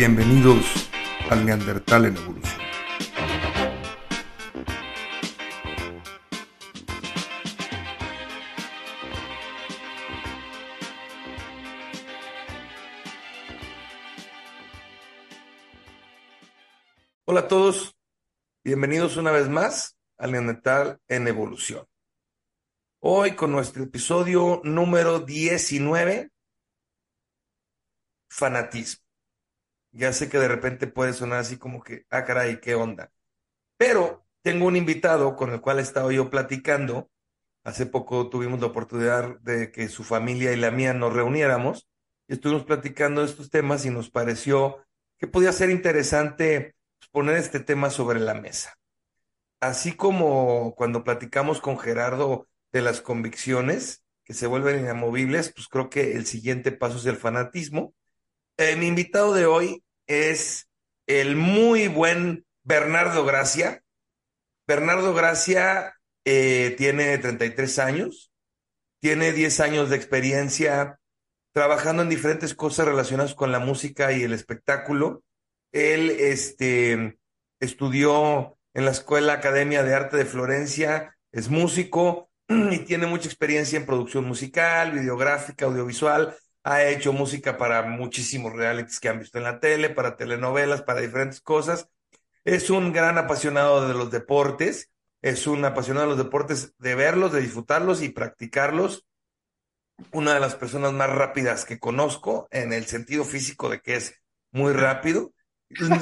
Bienvenidos al Neandertal en Evolución. Hola a todos, bienvenidos una vez más al Neandertal en Evolución. Hoy con nuestro episodio número 19, fanatismo. Ya sé que de repente puede sonar así como que, ah, caray, ¿qué onda? Pero tengo un invitado con el cual he estado yo platicando. Hace poco tuvimos la oportunidad de que su familia y la mía nos reuniéramos y estuvimos platicando de estos temas y nos pareció que podía ser interesante pues, poner este tema sobre la mesa. Así como cuando platicamos con Gerardo de las convicciones que se vuelven inamovibles, pues creo que el siguiente paso es el fanatismo eh, mi invitado de hoy es el muy buen Bernardo Gracia. Bernardo Gracia eh, tiene 33 años, tiene 10 años de experiencia trabajando en diferentes cosas relacionadas con la música y el espectáculo. Él este, estudió en la Escuela Academia de Arte de Florencia, es músico y tiene mucha experiencia en producción musical, videográfica, audiovisual ha hecho música para muchísimos realities que han visto en la tele, para telenovelas, para diferentes cosas. Es un gran apasionado de los deportes, es un apasionado de los deportes, de verlos, de disfrutarlos y practicarlos. Una de las personas más rápidas que conozco en el sentido físico de que es muy rápido.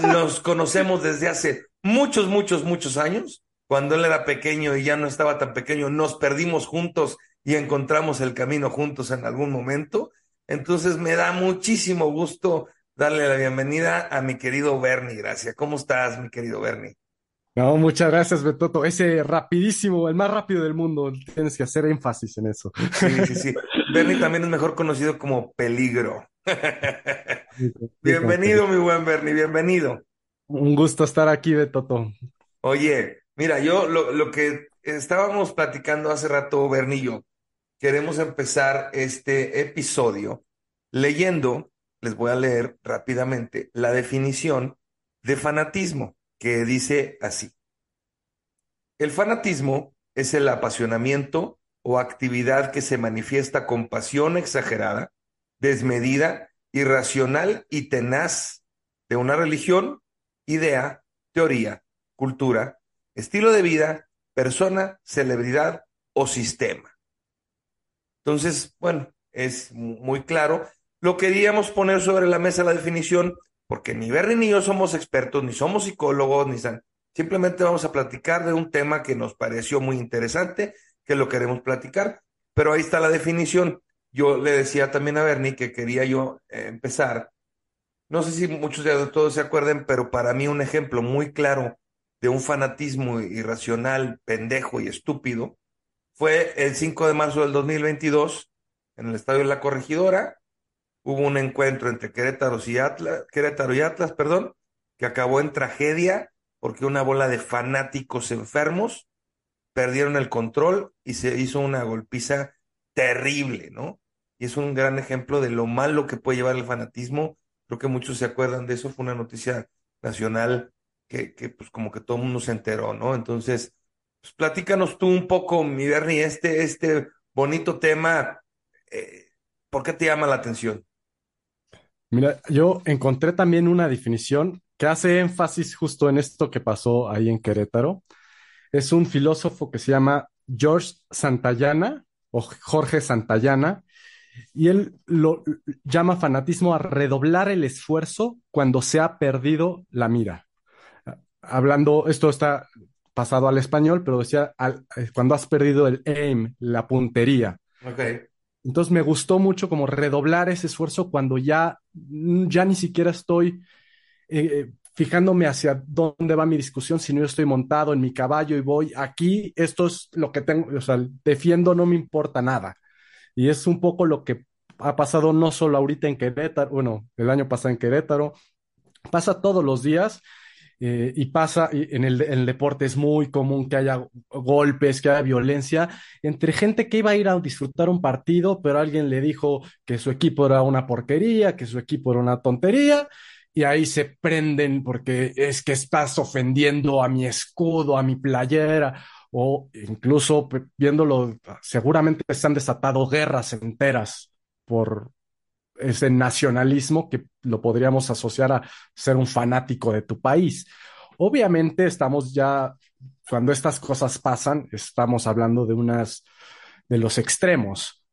Nos conocemos desde hace muchos, muchos, muchos años. Cuando él era pequeño y ya no estaba tan pequeño, nos perdimos juntos y encontramos el camino juntos en algún momento. Entonces me da muchísimo gusto darle la bienvenida a mi querido Bernie. Gracias. ¿Cómo estás, mi querido Bernie? No, muchas gracias, Betoto. Ese rapidísimo, el más rápido del mundo. Tienes que hacer énfasis en eso. Sí, sí, sí. Bernie también es mejor conocido como Peligro. bienvenido, mi buen Bernie, bienvenido. Un gusto estar aquí, Betoto. Oye, mira, yo lo, lo que estábamos platicando hace rato, Bernie y yo, queremos empezar este episodio leyendo, les voy a leer rápidamente la definición de fanatismo, que dice así. El fanatismo es el apasionamiento o actividad que se manifiesta con pasión exagerada, desmedida, irracional y tenaz de una religión, idea, teoría, cultura, estilo de vida, persona, celebridad o sistema. Entonces, bueno, es muy claro. Lo queríamos poner sobre la mesa la definición, porque ni Bernie ni yo somos expertos, ni somos psicólogos, ni simplemente vamos a platicar de un tema que nos pareció muy interesante, que lo queremos platicar, pero ahí está la definición. Yo le decía también a Bernie que quería yo eh, empezar. No sé si muchos de todos se acuerden, pero para mí un ejemplo muy claro de un fanatismo irracional, pendejo y estúpido fue el 5 de marzo del 2022 en el Estadio la Corregidora. Hubo un encuentro entre Querétaro y Atlas, Querétaro y Atlas, perdón, que acabó en tragedia porque una bola de fanáticos enfermos perdieron el control y se hizo una golpiza terrible, ¿no? Y es un gran ejemplo de lo malo que puede llevar el fanatismo. Creo que muchos se acuerdan de eso, fue una noticia nacional que, que pues como que todo el mundo se enteró, ¿no? Entonces, pues, platícanos tú un poco, mi Bernie, este, este bonito tema, eh, ¿por qué te llama la atención? Mira, yo encontré también una definición que hace énfasis justo en esto que pasó ahí en Querétaro. Es un filósofo que se llama George Santayana o Jorge Santayana, y él lo llama fanatismo a redoblar el esfuerzo cuando se ha perdido la mira. Hablando, esto está pasado al español, pero decía eh, cuando has perdido el aim, la puntería. Okay. Entonces me gustó mucho como redoblar ese esfuerzo cuando ya, mm, ya ni siquiera estoy eh, eh, fijándome hacia dónde va mi discusión, sino yo estoy montado en mi caballo y voy aquí, esto es lo que tengo, o sea, defiendo, no me importa nada. Y es un poco lo que ha pasado no solo ahorita en Querétaro, bueno, el año pasado en Querétaro, pasa todos los días eh, y pasa, en el, en el, deporte es muy común que haya golpes, que haya violencia entre gente que iba a ir a disfrutar un partido, pero alguien le dijo que su equipo era una porquería, que su equipo era una tontería, y ahí se prenden porque es que estás ofendiendo a mi escudo, a mi playera, o incluso viéndolo, seguramente se han desatado guerras enteras por ese nacionalismo que lo podríamos asociar a ser un fanático de tu país. Obviamente estamos ya, cuando estas cosas pasan, estamos hablando de unas, de los extremos.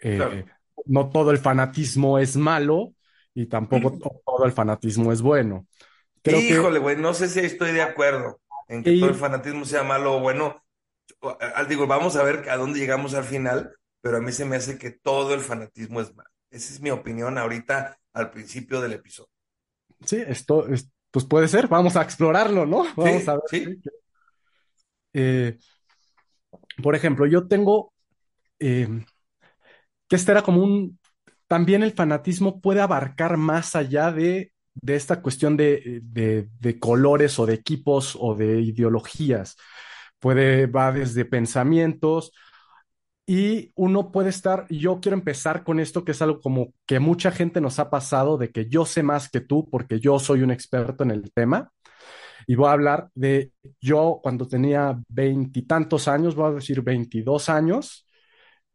Eh, claro. No todo el fanatismo es malo, y tampoco todo el fanatismo es bueno. Creo Híjole, güey, no sé si estoy de acuerdo en que todo el fanatismo sea malo o bueno. Digo, vamos a ver a dónde llegamos al final, pero a mí se me hace que todo el fanatismo es malo. Esa es mi opinión ahorita al principio del episodio. Sí, esto, pues puede ser, vamos a explorarlo, ¿no? Vamos a ver. Sí. Eh, por ejemplo, yo tengo eh, que este era como un también el fanatismo puede abarcar más allá de, de esta cuestión de, de, de, colores o de equipos o de ideologías. Puede, va desde pensamientos y uno puede estar, yo quiero empezar con esto que es algo como que mucha gente nos ha pasado de que yo sé más que tú porque yo soy un experto en el tema. Y voy a hablar de yo cuando tenía veintitantos años, voy a decir veintidós años,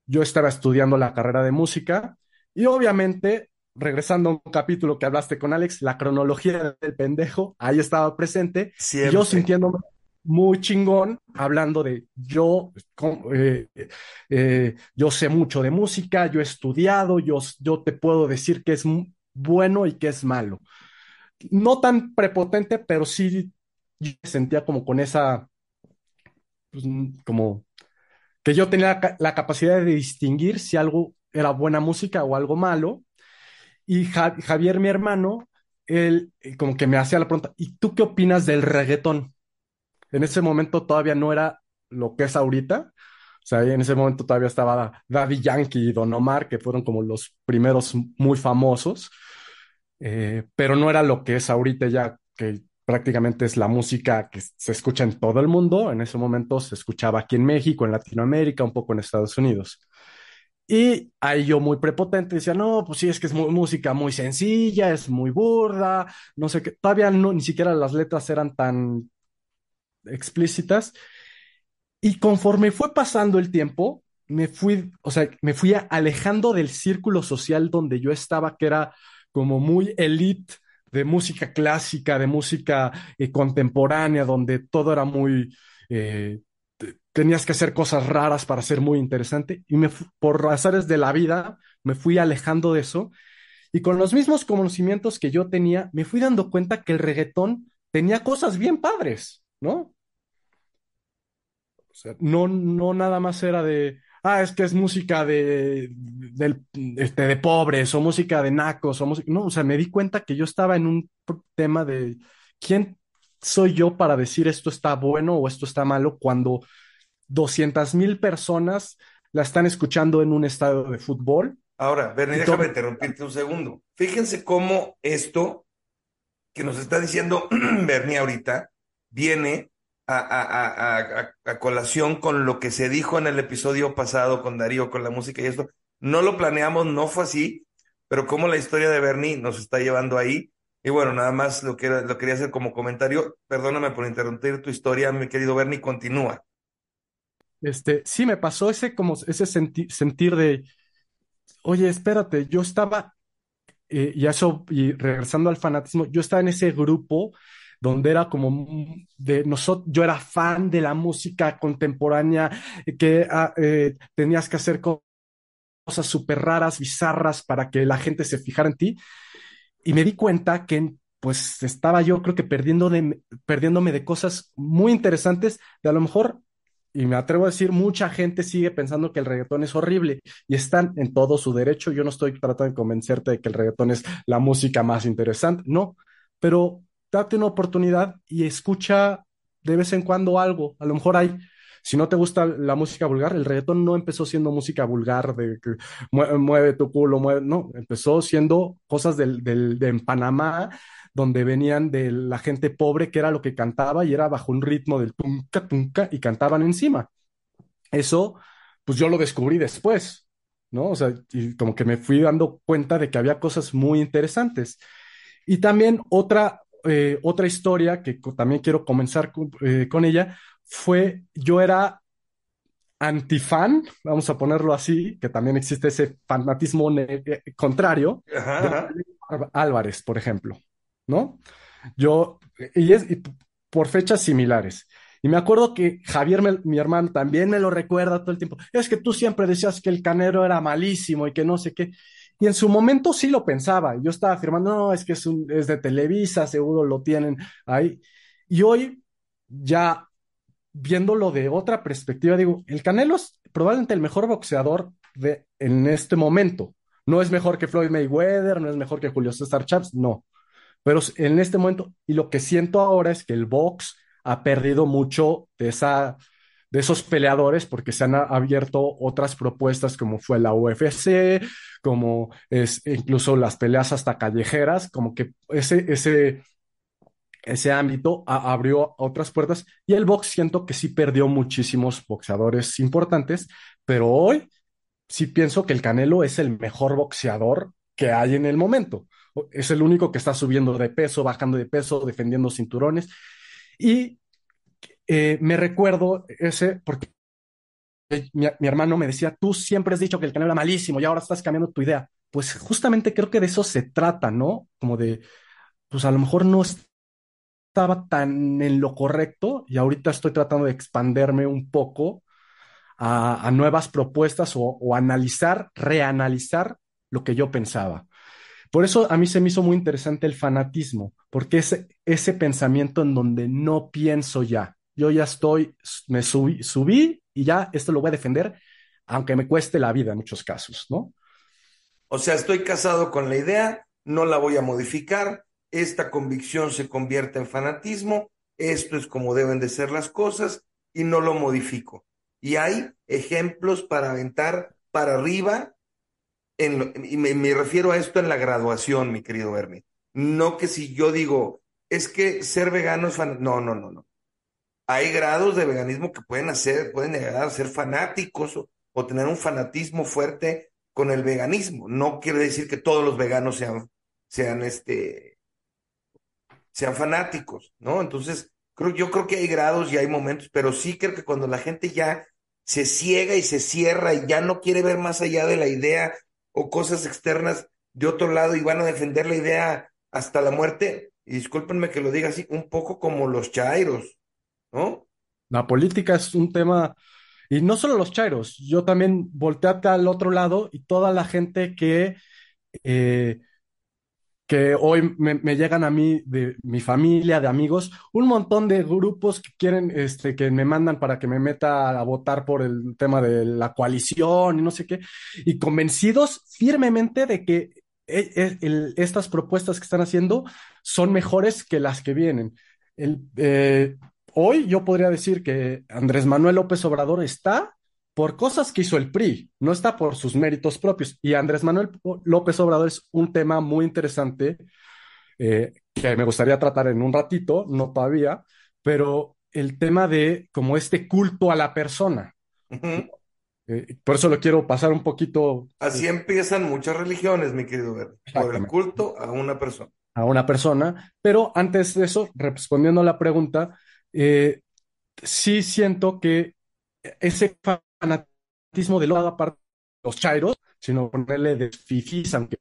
yo estaba estudiando la carrera de música y obviamente, regresando a un capítulo que hablaste con Alex, la cronología del pendejo, ahí estaba presente. Y yo sintiéndome muy chingón, hablando de yo, eh, eh, yo sé mucho de música, yo he estudiado, yo, yo te puedo decir que es bueno y que es malo. No tan prepotente, pero sí yo sentía como con esa, pues, como que yo tenía la capacidad de distinguir si algo era buena música o algo malo. Y Javier, mi hermano, él eh, como que me hacía la pregunta, ¿y tú qué opinas del reggaetón? En ese momento todavía no era lo que es ahorita. O sea, en ese momento todavía estaba Daddy Yankee y Don Omar, que fueron como los primeros muy famosos, eh, pero no era lo que es ahorita ya, que prácticamente es la música que se escucha en todo el mundo. En ese momento se escuchaba aquí en México, en Latinoamérica, un poco en Estados Unidos. Y ahí yo muy prepotente decía, no, pues sí, es que es música muy sencilla, es muy burda, no sé qué, todavía no, ni siquiera las letras eran tan explícitas. Y conforme fue pasando el tiempo, me fui, o sea, me fui alejando del círculo social donde yo estaba, que era como muy elite de música clásica, de música eh, contemporánea, donde todo era muy eh, tenías que hacer cosas raras para ser muy interesante. Y me, por razones de la vida me fui alejando de eso. Y con los mismos conocimientos que yo tenía me fui dando cuenta que el reggaetón tenía cosas bien padres, ¿no? O sea, no, no nada más era de, ah, es que es música de, de, este, de pobres o música de nacos o música, no, o sea, me di cuenta que yo estaba en un tema de quién soy yo para decir esto está bueno o esto está malo cuando 200 mil personas la están escuchando en un estadio de fútbol. Ahora, Bernie, déjame interrumpirte un segundo. Fíjense cómo esto que nos está diciendo Bernie ahorita viene a, colación con lo que se dijo en el episodio pasado con Darío, con la música y esto. No lo planeamos, no fue así, pero cómo la historia de Bernie nos está llevando ahí. Y bueno, nada más lo, que, lo quería hacer como comentario. Perdóname por interrumpir tu historia, mi querido Bernie, continúa. Este, sí, me pasó ese, como, ese sentir de, oye, espérate, yo estaba, eh, y eso, y regresando al fanatismo, yo estaba en ese grupo donde era como de nosotros, yo era fan de la música contemporánea, que ah, eh, tenías que hacer cosas súper raras, bizarras, para que la gente se fijara en ti. Y me di cuenta que pues estaba yo creo que perdiendo de, perdiéndome de cosas muy interesantes, de a lo mejor y me atrevo a decir, mucha gente sigue pensando que el reggaetón es horrible y están en todo su derecho. Yo no estoy tratando de convencerte de que el reggaetón es la música más interesante, no, pero date una oportunidad y escucha de vez en cuando algo. A lo mejor hay, si no te gusta la música vulgar, el reggaetón no empezó siendo música vulgar de que mueve, tu culo, mueve, no, empezó siendo cosas del, del, de en Panamá donde venían de la gente pobre, que era lo que cantaba y era bajo un ritmo del tunca, tunca, y cantaban encima. Eso, pues yo lo descubrí después, ¿no? O sea, y como que me fui dando cuenta de que había cosas muy interesantes. Y también otra, eh, otra historia que también quiero comenzar con, eh, con ella fue, yo era antifan, vamos a ponerlo así, que también existe ese fanatismo eh, contrario, Ajá, de Álvarez, por ejemplo, ¿no? Yo, y es y por fechas similares. Y me acuerdo que Javier, me, mi hermano, también me lo recuerda todo el tiempo. Es que tú siempre decías que el Canero era malísimo y que no sé qué. Y en su momento sí lo pensaba. Yo estaba afirmando, no, es que es, de Televisa, seguro lo tienen ahí. Y hoy, ya viéndolo de otra perspectiva, digo, el Canelo es probablemente el mejor boxeador de, en este momento. No es mejor que Floyd Mayweather, no es mejor que Julio César Chávez, no. Pero en este momento, y lo que siento ahora es que el box ha perdido mucho de, esa, de esos peleadores porque se han abierto otras propuestas como fue la UFC, como es incluso las peleas hasta callejeras, como que ese, ese, ese ámbito abrió otras puertas y el box siento que sí perdió muchísimos boxeadores importantes, pero hoy sí pienso que el Canelo es el mejor boxeador que hay en el momento. Es el único que está subiendo de peso, bajando de peso, defendiendo cinturones. Y eh, me recuerdo ese, porque mi, hermano me decía, tú siempre has dicho que el Canelo era malísimo y ahora estás cambiando tu idea. Pues justamente creo que de eso se trata, ¿no? Como de, pues a lo mejor no estaba tan en lo correcto y ahorita estoy tratando de expanderme un poco a, a nuevas propuestas o, o analizar, reanalizar lo que yo pensaba. Por eso a mí se me hizo muy interesante el fanatismo, porque es ese pensamiento en donde no pienso ya. Yo ya estoy, me subí, subí y ya esto lo voy a defender, aunque me cueste la vida en muchos casos, ¿no? O sea, estoy casado con la idea, no la voy a modificar, esta convicción se convierte en fanatismo, esto es como deben de ser las cosas y no lo modifico. Y hay ejemplos para aventar para arriba en lo, y me, refiero a esto en la graduación, mi querido Bernie. No que si yo digo, es que ser vegano es fan... No, no, no, no. Hay grados de veganismo que pueden hacer, pueden llegar a ser fanáticos o, tener un fanatismo fuerte con el veganismo. No quiere decir que todos los veganos sean, sean este, sean fanáticos, ¿no? Entonces, creo, yo creo que hay grados y hay momentos, pero sí creo que cuando la gente ya se ciega y se cierra y ya no quiere ver más allá de la idea o cosas externas de otro lado y van a defender la idea hasta la muerte. Y discúlpenme que lo diga así, un poco como los chairos, ¿no? La política es un tema, y no solo los chairos, yo también volteate al otro lado y toda la gente que, eh, que hoy me, llegan a mí, de mi familia, de amigos, un montón de grupos que quieren, este, que me mandan para que me meta a votar por el tema de la coalición y no sé qué, y convencidos firmemente de que el, el, estas propuestas que están haciendo son mejores que las que vienen. El, eh, hoy yo podría decir que Andrés Manuel López Obrador está por cosas que hizo el PRI, no está por sus méritos propios. Y Andrés Manuel López Obrador es un tema muy interesante eh, que me gustaría tratar en un ratito, no todavía, pero el tema de como este culto a la persona. Uh -huh. eh, por eso lo quiero pasar un poquito. Así empiezan muchas religiones, mi querido Verde, por el culto a una persona. A una persona, pero antes de eso, respondiendo a la pregunta, eh, sí siento que ese fanatismo de lo aparte de los chairos, sino ponerle de fifis, aunque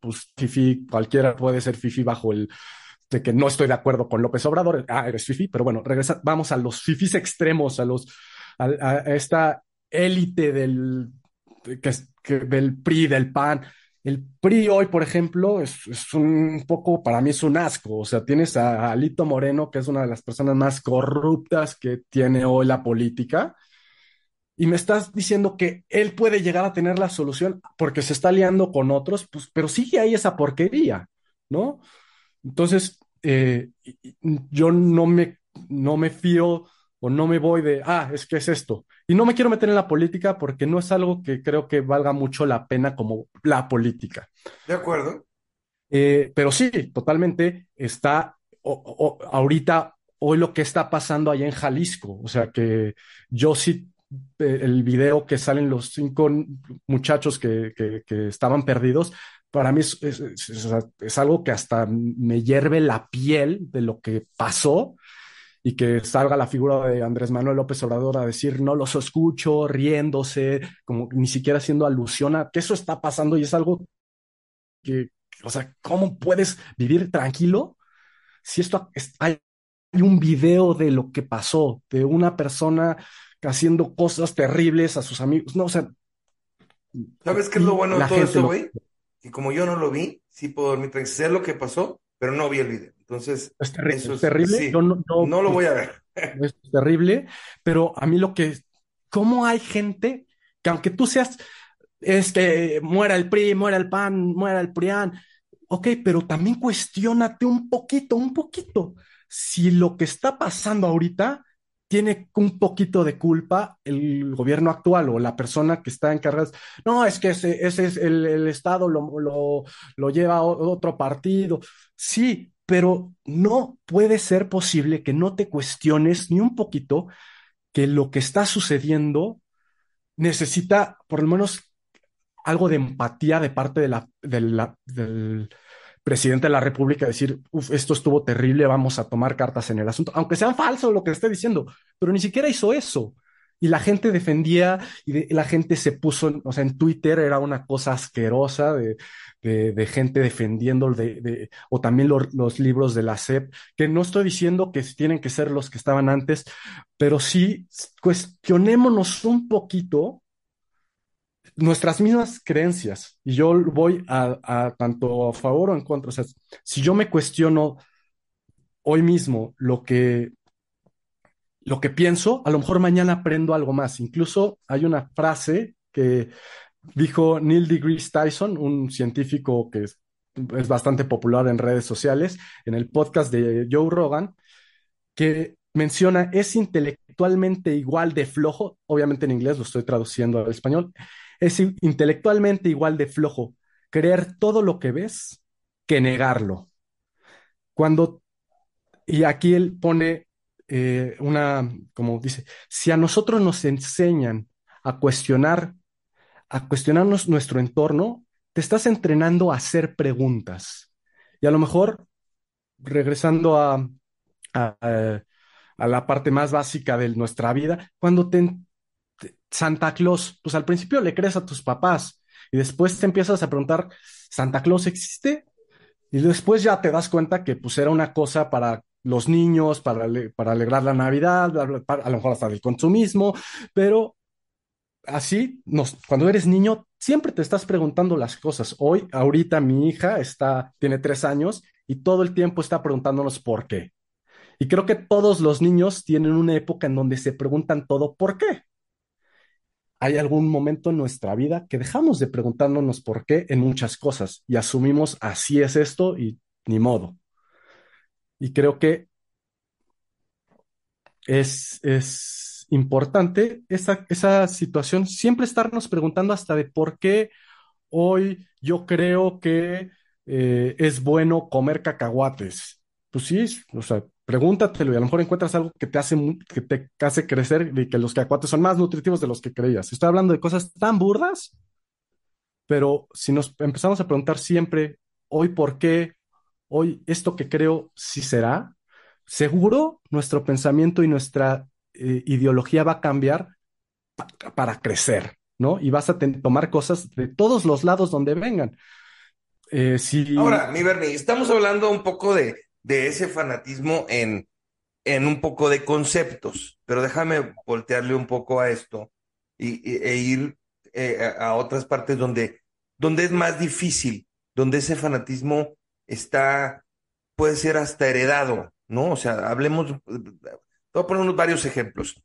pues fifi cualquiera puede ser fifi bajo el de que no estoy de acuerdo con López Obrador, ah, eres fifi, pero bueno, regresa, vamos a los fifis extremos, a los a, a esta élite del que, que, del PRI, del PAN. El PRI hoy, por ejemplo, es, un poco, para mí es un asco. O sea, tienes a Alito Moreno, que es una de las personas más corruptas que tiene hoy la política, y me estás diciendo que él puede llegar a tener la solución porque se está liando con otros, pues, pero sigue ahí esa porquería, ¿no? Entonces, eh, yo no me, no me fío o no me voy de, ah, es que es esto. Y no me quiero meter en la política porque no es algo que creo que valga mucho la pena como la política. De acuerdo. Eh, pero sí, totalmente está o, o, ahorita, hoy lo que está pasando allá en Jalisco. O sea que yo sí el video que salen los cinco muchachos que, que, que estaban perdidos, para mí es, es, es, es, algo que hasta me hierve la piel de lo que pasó y que salga la figura de Andrés Manuel López Obrador a decir no los escucho, riéndose, como ni siquiera haciendo alusión a que eso está pasando y es algo que, o sea, ¿cómo puedes vivir tranquilo si esto hay un video de lo que pasó, de una persona haciendo cosas terribles a sus amigos? No, o sea, ¿sabes qué es lo bueno de todo esto, güey? Y como yo no lo vi, sí puedo dormir tranquilo. Sé lo que pasó, pero no vi el video. Entonces, es terrible. Eso es, terrible. Sí, yo no, no, no, lo voy a ver. Es terrible, pero a mí lo que, ¿cómo hay gente que aunque tú seas, es que muera el PRI, muera el PAN, muera el PRIAN, ok, pero también cuestionate un poquito, un poquito, si lo que está pasando ahorita tiene un poquito de culpa el gobierno actual o la persona que está encargada. No, es que ese, ese es el, el Estado lo, lo, lleva otro partido. Sí, pero no puede ser posible que no te cuestiones ni un poquito que lo que está sucediendo necesita por lo menos algo de empatía de parte de la, de la, del presidente de la República decir, esto estuvo terrible, vamos a tomar cartas en el asunto, aunque sean falsos lo que esté diciendo, pero ni siquiera hizo eso. Y la gente defendía y la gente se puso, o sea, en Twitter era una cosa asquerosa de, de, gente defendiendo, de, o también lo, los libros de la SEP, que no estoy diciendo que tienen que ser los que estaban antes, pero sí cuestionémonos un poquito nuestras mismas creencias. Y yo voy a, tanto a favor o en contra. O sea, si yo me cuestiono hoy mismo lo que, lo que pienso, a lo mejor mañana aprendo algo más. Incluso hay una frase que dijo Neil deGrasse Tyson, un científico que es, es bastante popular en redes sociales, en el podcast de Joe Rogan, que menciona es intelectualmente igual de flojo, obviamente en inglés lo estoy traduciendo al español, es intelectualmente igual de flojo creer todo lo que ves que negarlo. Cuando, y aquí él pone eh, una, como dice, si a nosotros nos enseñan a cuestionar, a cuestionarnos nuestro entorno, te estás entrenando a hacer preguntas. Y a lo mejor, regresando a, a, la parte más básica de nuestra vida, cuando te, Santa Claus, pues al principio le crees a tus papás y después te empiezas a preguntar, ¿Santa Claus existe? Y después ya te das cuenta que pues era una cosa para los niños, para, para alegrar la Navidad, a lo mejor hasta el consumismo, pero así, cuando eres niño, siempre te estás preguntando las cosas. Hoy, ahorita mi hija está, tiene tres años y todo el tiempo está preguntándonos por qué. Y creo que todos los niños tienen una época en donde se preguntan todo por qué hay algún momento en nuestra vida que dejamos de preguntándonos por qué en muchas cosas y asumimos así es esto y ni modo. Y creo que es, es importante esa, esa situación, siempre estarnos preguntando hasta de por qué hoy yo creo que eh, es bueno comer cacahuates. Pues sí, o sea, Pregúntatelo y a lo mejor encuentras algo que te hace, que te hace crecer y que los cacahuates son más nutritivos de los que creías. Estoy hablando de cosas tan burdas, pero si nos empezamos a preguntar siempre, hoy por qué, hoy esto que creo sí será, seguro nuestro pensamiento y nuestra eh, ideología va a cambiar pa para crecer, ¿no? Y vas a tomar cosas de todos los lados donde vengan. Eh. Ahora, mi Bernie, estamos hablando un poco de de ese fanatismo en, en un poco de conceptos, pero déjame voltearle un poco a esto y, e ir eh, a otras partes donde, donde es más difícil, donde ese fanatismo está, puede ser hasta heredado, ¿no? O sea, hablemos, voy a poner varios ejemplos.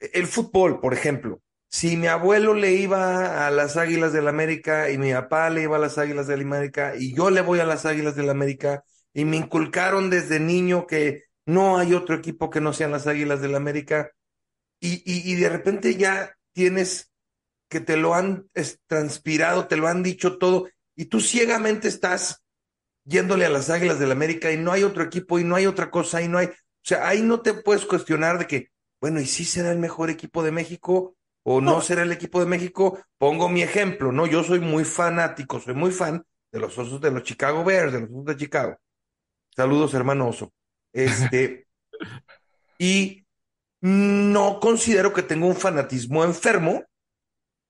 El fútbol, por ejemplo. Si mi abuelo le iba a las Águilas del la América y mi papá le iba a las Águilas del la América y yo le voy a las Águilas del la América, y me inculcaron desde niño que no hay otro equipo que no sean las Águilas del la América y, y, y, de repente ya tienes que te lo han transpirado, te lo han dicho todo y tú ciegamente estás yéndole a las Águilas del la América y no hay otro equipo y no hay otra cosa y no hay, o sea, ahí no te puedes cuestionar de que, bueno, ¿y si será el mejor equipo de México? O, no No, ser el equipo de México. Pongo mi ejemplo, ¿no? Yo soy muy fanático, soy muy fan de los osos de los Chicago Bears, de los osos de Chicago. Saludos, hermano oso. Este, y no considero que tenga un fanatismo enfermo,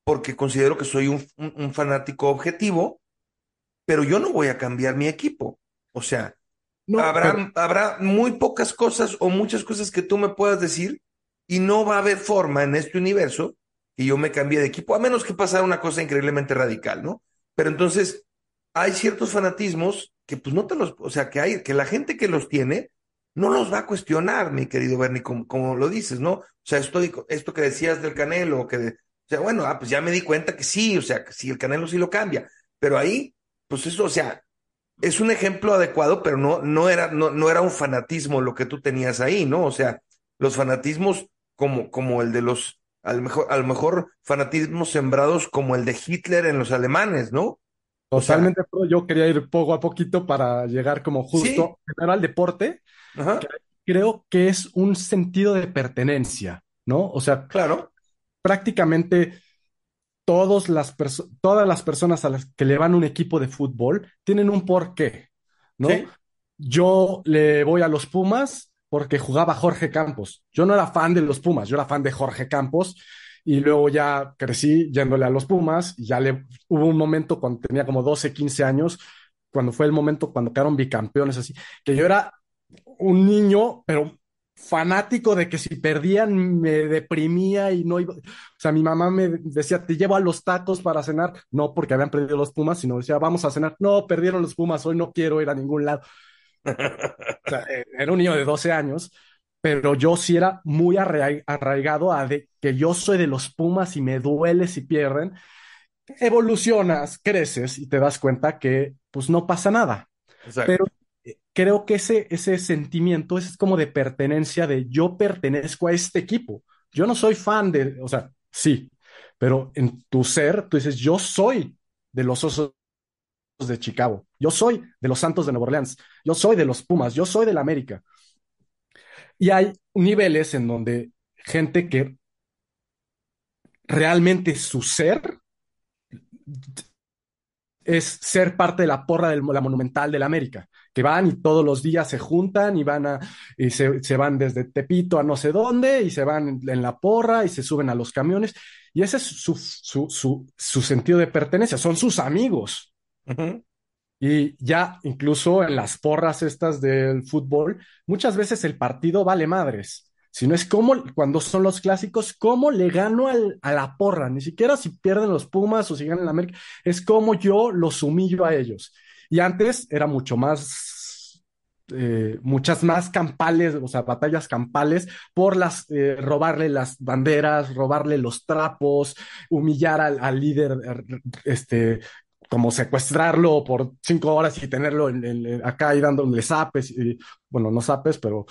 porque considero que soy un, un- un fanático objetivo, pero yo no voy a cambiar mi equipo. O sea, no, pero habrá, habrá muy pocas cosas o muchas cosas que tú me puedas decir y no va a haber forma en este universo que yo me cambie de equipo, a menos que pasara una cosa increíblemente radical, ¿no? Pero entonces hay ciertos fanatismos que pues no te los, o sea, que hay, que la gente que los tiene no los va a cuestionar, mi querido Bernie, como, como lo dices, ¿no? O sea, esto, esto que decías del Canelo, que, o sea, bueno, ah, pues ya me di cuenta que sí, o sea, que sí, el Canelo sí lo cambia, pero ahí, pues eso, o sea, es un ejemplo adecuado, pero no, no era, no, no era un fanatismo lo que tú tenías ahí, ¿no? O sea, los fanatismos como, como el de los, a lo mejor, a lo mejor fanatismos sembrados como el de Hitler en los alemanes, ¿no? Totalmente, pero yo quería ir poco a poquito para llegar como sí, justo primero al deporte. ajá, Creo que es un sentido de pertenencia, ¿no? O sea, claro, prácticamente las todas las personas a las que le van un equipo de fútbol tienen un porqué, ¿no? sí, Yo le voy a los Pumas porque jugaba Jorge Campos. Yo no era fan de los Pumas, yo era fan de Jorge Campos y luego ya crecí yéndole a los Pumas y ya le hubo un momento cuando tenía como 12, 15 años, cuando fue el momento cuando quedaron bicampeones así, que yo era un niño, pero fanático de que si perdían me deprimía y no iba, o sea, mi mamá me decía, te llevo a los tacos para cenar, no porque habían perdido los Pumas, sino decía, vamos a cenar, no, perdieron los Pumas, hoy no quiero ir a ningún lado. O sea, eh, era un niño de 12 años, pero yo sí era muy arra- arraigado a de que yo soy de los Pumas y me duele si pierden. Evolucionas, creces y te das cuenta que pues no pasa nada. Pero exacto, eh, creo que ese, ese sentimiento es como de pertenencia, de yo pertenezco a este equipo. Yo no soy fan de, o sea, sí, pero en tu ser tú dices, yo soy de los Osos de Chicago, yo soy de los Santos de Nueva Orleans, yo soy de los Pumas, yo soy del América. Y hay niveles en donde gente que realmente su ser es ser parte de la porra de la Monumental del América, que van y todos los días se juntan y van a, y se, se van desde Tepito a no sé dónde y se van en, la porra y se suben a los camiones. Y ese es su, su, su, su sentido de pertenencia, son sus amigos. Y ya incluso en las porras estas del fútbol, muchas veces el partido vale madres. Si no es como cuando son los clásicos, ¿cómo le gano al- a la porra? Ni siquiera si pierden los Pumas o si ganan la América, es como yo los humillo a ellos. Y antes era mucho más, eh, muchas más campales, o sea, batallas campales por las, eh, robarle las banderas, robarle los trapos, humillar al, líder, este, como secuestrarlo por cinco horas y tenerlo en, en- acá y dándole zapes, y, bueno, no zapes, pero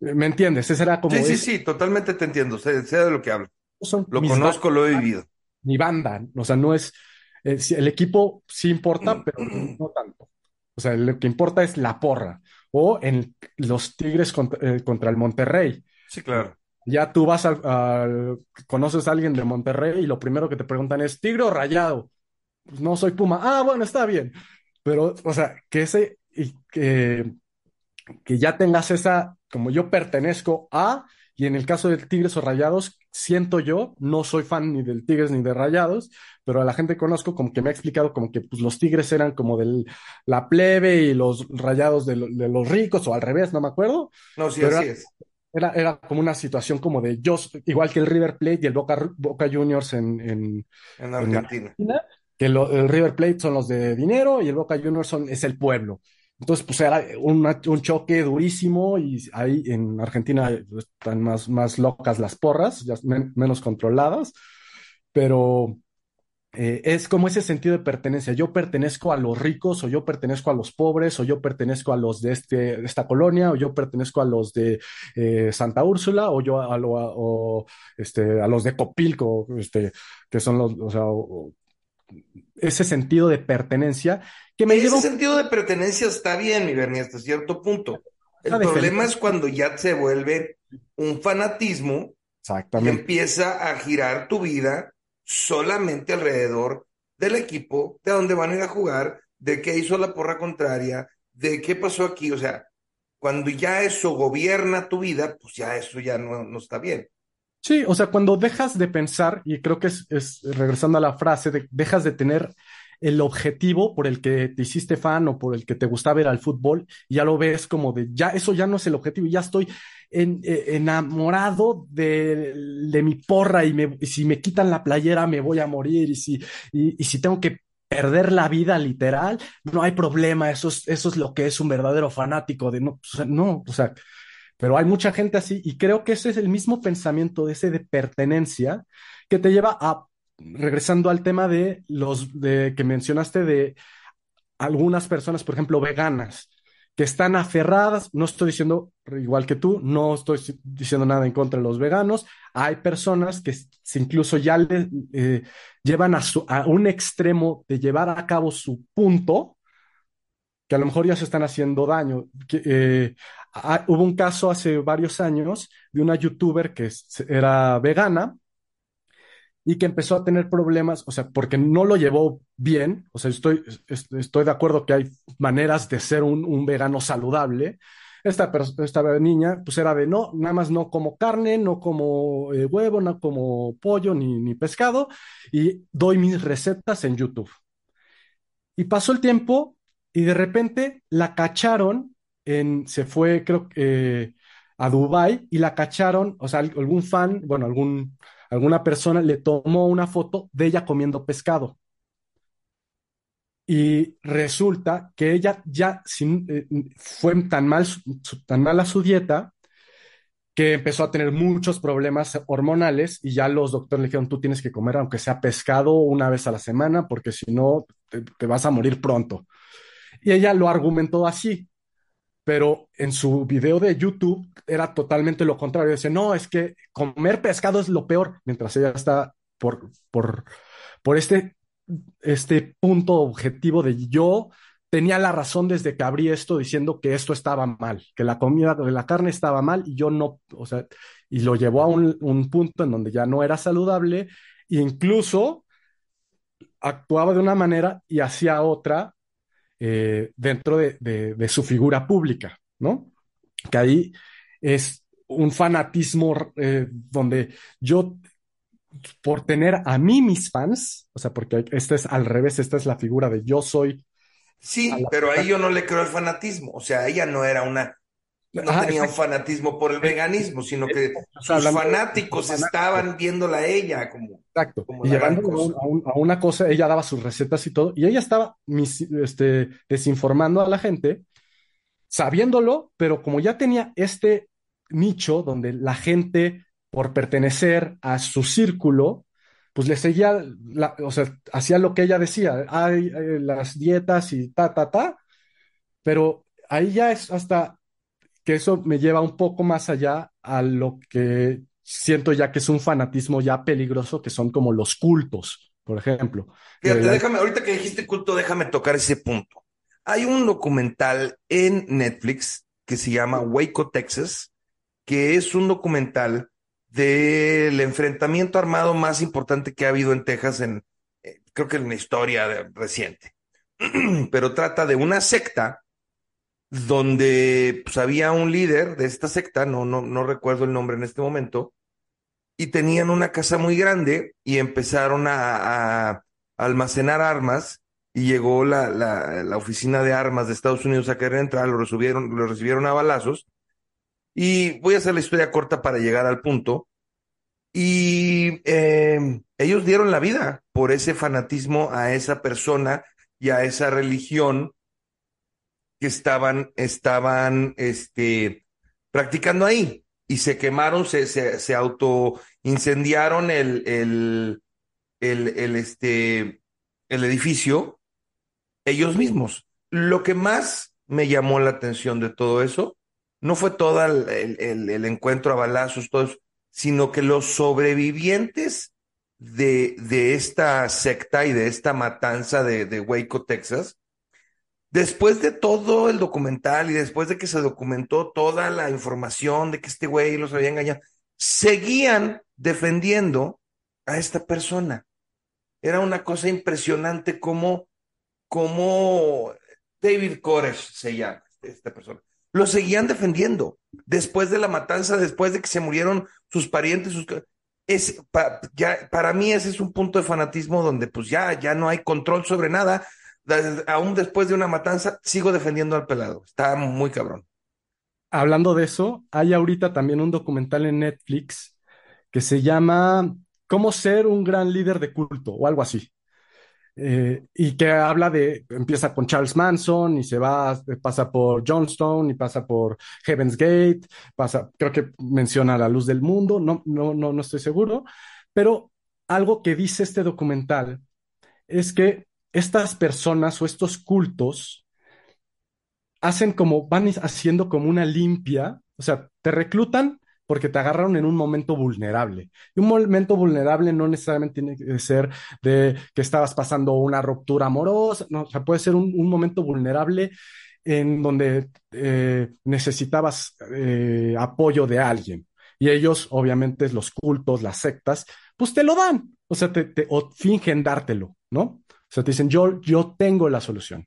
eh, ¿me entiendes? Ese era como, Sí, sí, sí, totalmente te entiendo, sé, sé de lo que hablo, son lo conozco, lo he vivido. mi banda, o sea, no es, eh, el equipo sí importa, pero no tanto. O sea, lo que importa es la porra. O en los Tigres contra, eh, contra el Monterrey. Sí, claro. Ya tú vas al, al- conoces a alguien de Monterrey y lo primero que te preguntan es, ¿Tigre o Rayado? Pues no soy Puma. Ah, bueno, está bien. Pero, o sea, que ese, y que, que ya tengas esa, como yo pertenezco a, y en el caso de Tigres o Rayados, siento yo, no soy fan ni del Tigres ni de Rayados, pero a la gente que conozco como que me ha explicado como que pues, los Tigres eran como de la plebe y los Rayados de, lo- de los ricos, o al revés, no me acuerdo, No, sí, pero así era, es, era, era como una situación como de yo, igual que el River Plate y el Boca, Boca Juniors en, en, en en Argentina. El River Plate son los de dinero y el Boca Juniors es el pueblo. Entonces, pues era un choque durísimo y ahí en Argentina están más, más locas las porras, menos controladas, pero eh, es como ese sentido de pertenencia. Yo pertenezco a los ricos, o yo pertenezco a los pobres, o yo pertenezco a los de, este, esta colonia, o yo pertenezco a los de eh, Santa Úrsula, o yo a, este, los de Copilco, este, que son los, o sea, o ese sentido de pertenencia que me lleva Ese sentido de pertenencia está bien, mi Bernie, hasta cierto punto. El problema es cuando ya se vuelve un fanatismo Y Exactamente. empieza a girar tu vida solamente alrededor del equipo, de dónde van a ir a jugar, de qué hizo la porra contraria, de qué pasó aquí. O sea, cuando ya eso gobierna tu vida, pues ya eso ya no, no está bien. Sí, o sea, cuando dejas de pensar, y creo que es, es regresando a la frase, de, dejas de tener el objetivo por el que te hiciste fan o por el que te gustaba ver al fútbol, y ya lo ves como de, ya, eso ya no es el objetivo, ya estoy en- eh, enamorado de, de mi porra y, me- y si me quitan la playera me voy a morir y si, y, y si tengo que perder la vida literal, no hay problema, eso es, eso es lo que es un verdadero fanático de no, o sea, no, o sea, pero hay mucha gente así y creo que ese es el mismo pensamiento de ese de pertenencia que te lleva a, regresando al tema de los de que mencionaste de algunas personas, por ejemplo, veganas, que están aferradas, no estoy diciendo igual que tú, no estoy diciendo nada en contra de los veganos, hay personas que incluso ya le eh, llevan a, su, a un extremo de llevar a cabo su punto, que a lo mejor ya se están haciendo daño. Que, eh, ah, hubo un caso hace varios años de una youtuber que era vegana y que empezó a tener problemas, o sea, porque no lo llevó bien, o sea, estoy, es- estoy de acuerdo que hay maneras de ser un, un vegano saludable. Esta, esta niña, pues era de no, nada más no como carne, no como eh, huevo, no como pollo ni, ni pescado, y doy mis recetas en YouTube. Y pasó el tiempo y de repente la cacharon en, se fue, creo que eh, a Dubái y la cacharon, o sea, al- algún fan, bueno, algún, alguna persona le tomó una foto de ella comiendo pescado. Y resulta que ella ya sin, eh, fue tan mal, tan mala su dieta que empezó a tener muchos problemas hormonales y ya los doctores le dijeron, tú tienes que comer aunque sea pescado una vez a la semana porque si no te vas a morir pronto. Y ella lo argumentó así, pero en su video de YouTube era totalmente lo contrario. Dice, no, es que comer pescado es lo peor, mientras ella está por, por, por este, este punto objetivo de yo tenía la razón desde que abrí esto diciendo que esto estaba mal, que la comida, que la carne estaba mal y yo no, o sea, y lo llevó a un, un punto en donde ya no era saludable, e incluso actuaba de una manera y hacía otra eh, dentro de, de, de, su figura pública, ¿no? Que ahí es un fanatismo eh, donde yo, por tener a mí mis fans, o sea, porque este es al revés, esta es la figura de yo soy. Sí, pero ahí yo no le creo el fanatismo, o sea, ella no era una, no ah, tenía un fanatismo por el veganismo, sino que sus fanáticos estaban viéndola a ella como. Exacto. Como y llevándola a, un, a, una cosa, ella daba sus recetas y todo, y ella estaba mis, este, desinformando a la gente, sabiéndolo, pero como ya tenía este nicho donde la gente, por pertenecer a su círculo, pues le seguía, la, o sea, hacía lo que ella decía, hay las dietas y ta, ta, ta, pero ahí ya es hasta que eso me lleva un poco más allá a lo que siento ya que es un fanatismo ya peligroso, que son como los cultos, por ejemplo. Fíjate, la... déjame, ahorita que dijiste culto, déjame tocar ese punto. Hay un documental en Netflix que se llama Waco, Texas, que es un documental del enfrentamiento armado más importante que ha habido en Texas en, eh, creo que en la historia de, reciente. Pero trata de una secta donde pues, había un líder de esta secta, no, no, no recuerdo el nombre en este momento, y tenían una casa muy grande y empezaron a, a almacenar armas y llegó la, la, oficina de armas de Estados Unidos a querer entrar, lo recibieron, lo recibieron a balazos. Y voy a hacer la historia corta para llegar al punto. Y eh, ellos dieron la vida por ese fanatismo a esa persona y a esa religión que estaban, estaban este, practicando ahí. Y se quemaron, se, se, se auto incendiaron el, el, el, el, este, el edificio ellos mismos. Lo que más me llamó la atención de todo eso no fue todo el, el, el encuentro a balazos, todo eso, sino que los sobrevivientes de, de, esta secta y de esta matanza de, de Waco, Texas, después de todo el documental y después de que se documentó toda la información de que este güey los había engañado, seguían defendiendo a esta persona. Era una cosa impresionante como, David Koresh se llama esta persona. Lo seguían defendiendo después de la matanza, después de que se murieron sus parientes, sus, es, pa, ya, para mí ese es un punto de fanatismo donde pues ya, ya no hay control sobre nada. Aún después de una matanza, sigo defendiendo al pelado. Está muy cabrón. Hablando de eso, hay ahorita también un documental en Netflix que se llama Cómo ser un gran líder de culto o algo así. Eh, y que habla de, empieza con Charles Manson y se va, pasa por Johnstone y pasa por Heaven's Gate, pasa, creo que menciona la luz del mundo, no, no, no, no estoy seguro, pero algo que dice este documental es que estas personas o estos cultos hacen como, van haciendo como una limpia, o sea, te reclutan porque te agarraron en un momento vulnerable. Y un momento vulnerable no necesariamente tiene que ser de que estabas pasando una ruptura amorosa, no, o sea, puede ser un, un momento vulnerable en donde eh, necesitabas eh, apoyo de alguien. Y ellos, obviamente, los cultos, las sectas, pues te lo dan, o sea, te, te o fingen dártelo, ¿no? O sea, te dicen, yo, yo tengo la solución.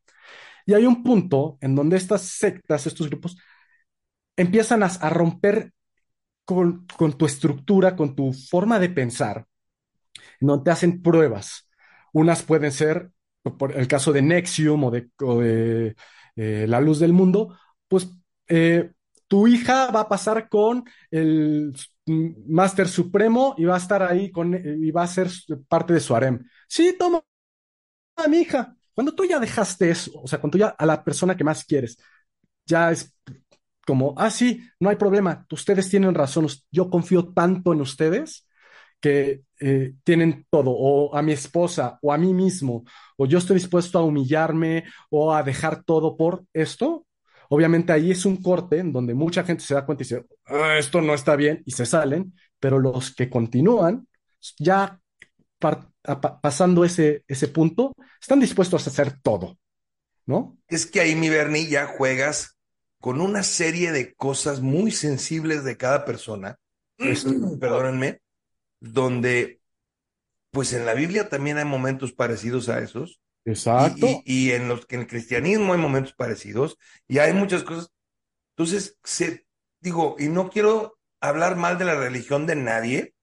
Y hay un punto en donde estas sectas, estos grupos, empiezan a, romper con, tu estructura, con tu forma de pensar, no te hacen pruebas. Unas pueden ser, por el caso de Nexium o de, o de eh, La Luz del Mundo, pues eh, tu hija va a pasar con el Máster Supremo y va a estar ahí con, y va a ser parte de su harem. Sí, toma a mi hija. Cuando tú ya dejaste eso, o sea, cuando tú ya a la persona que más quieres, ya es como, ah, sí, no hay problema, ustedes tienen razón, yo confío tanto en ustedes que eh, tienen todo, o a mi esposa, o a mí mismo, o yo estoy dispuesto a humillarme o a dejar todo por esto. Obviamente ahí es un corte en donde mucha gente se da cuenta y dice, ah, esto no está bien, y se salen, pero los que continúan, ya pasando ese, ese punto, están dispuestos a hacer todo, ¿no? Es que ahí, mi Bernie, ya juegas con una serie de cosas muy sensibles de cada persona, perdónenme, donde, pues en la Biblia también hay momentos parecidos a esos. Exacto. Y, y, y en, los, en el cristianismo hay momentos parecidos y hay muchas cosas. Entonces, se, digo, y no quiero hablar mal de la religión de nadie,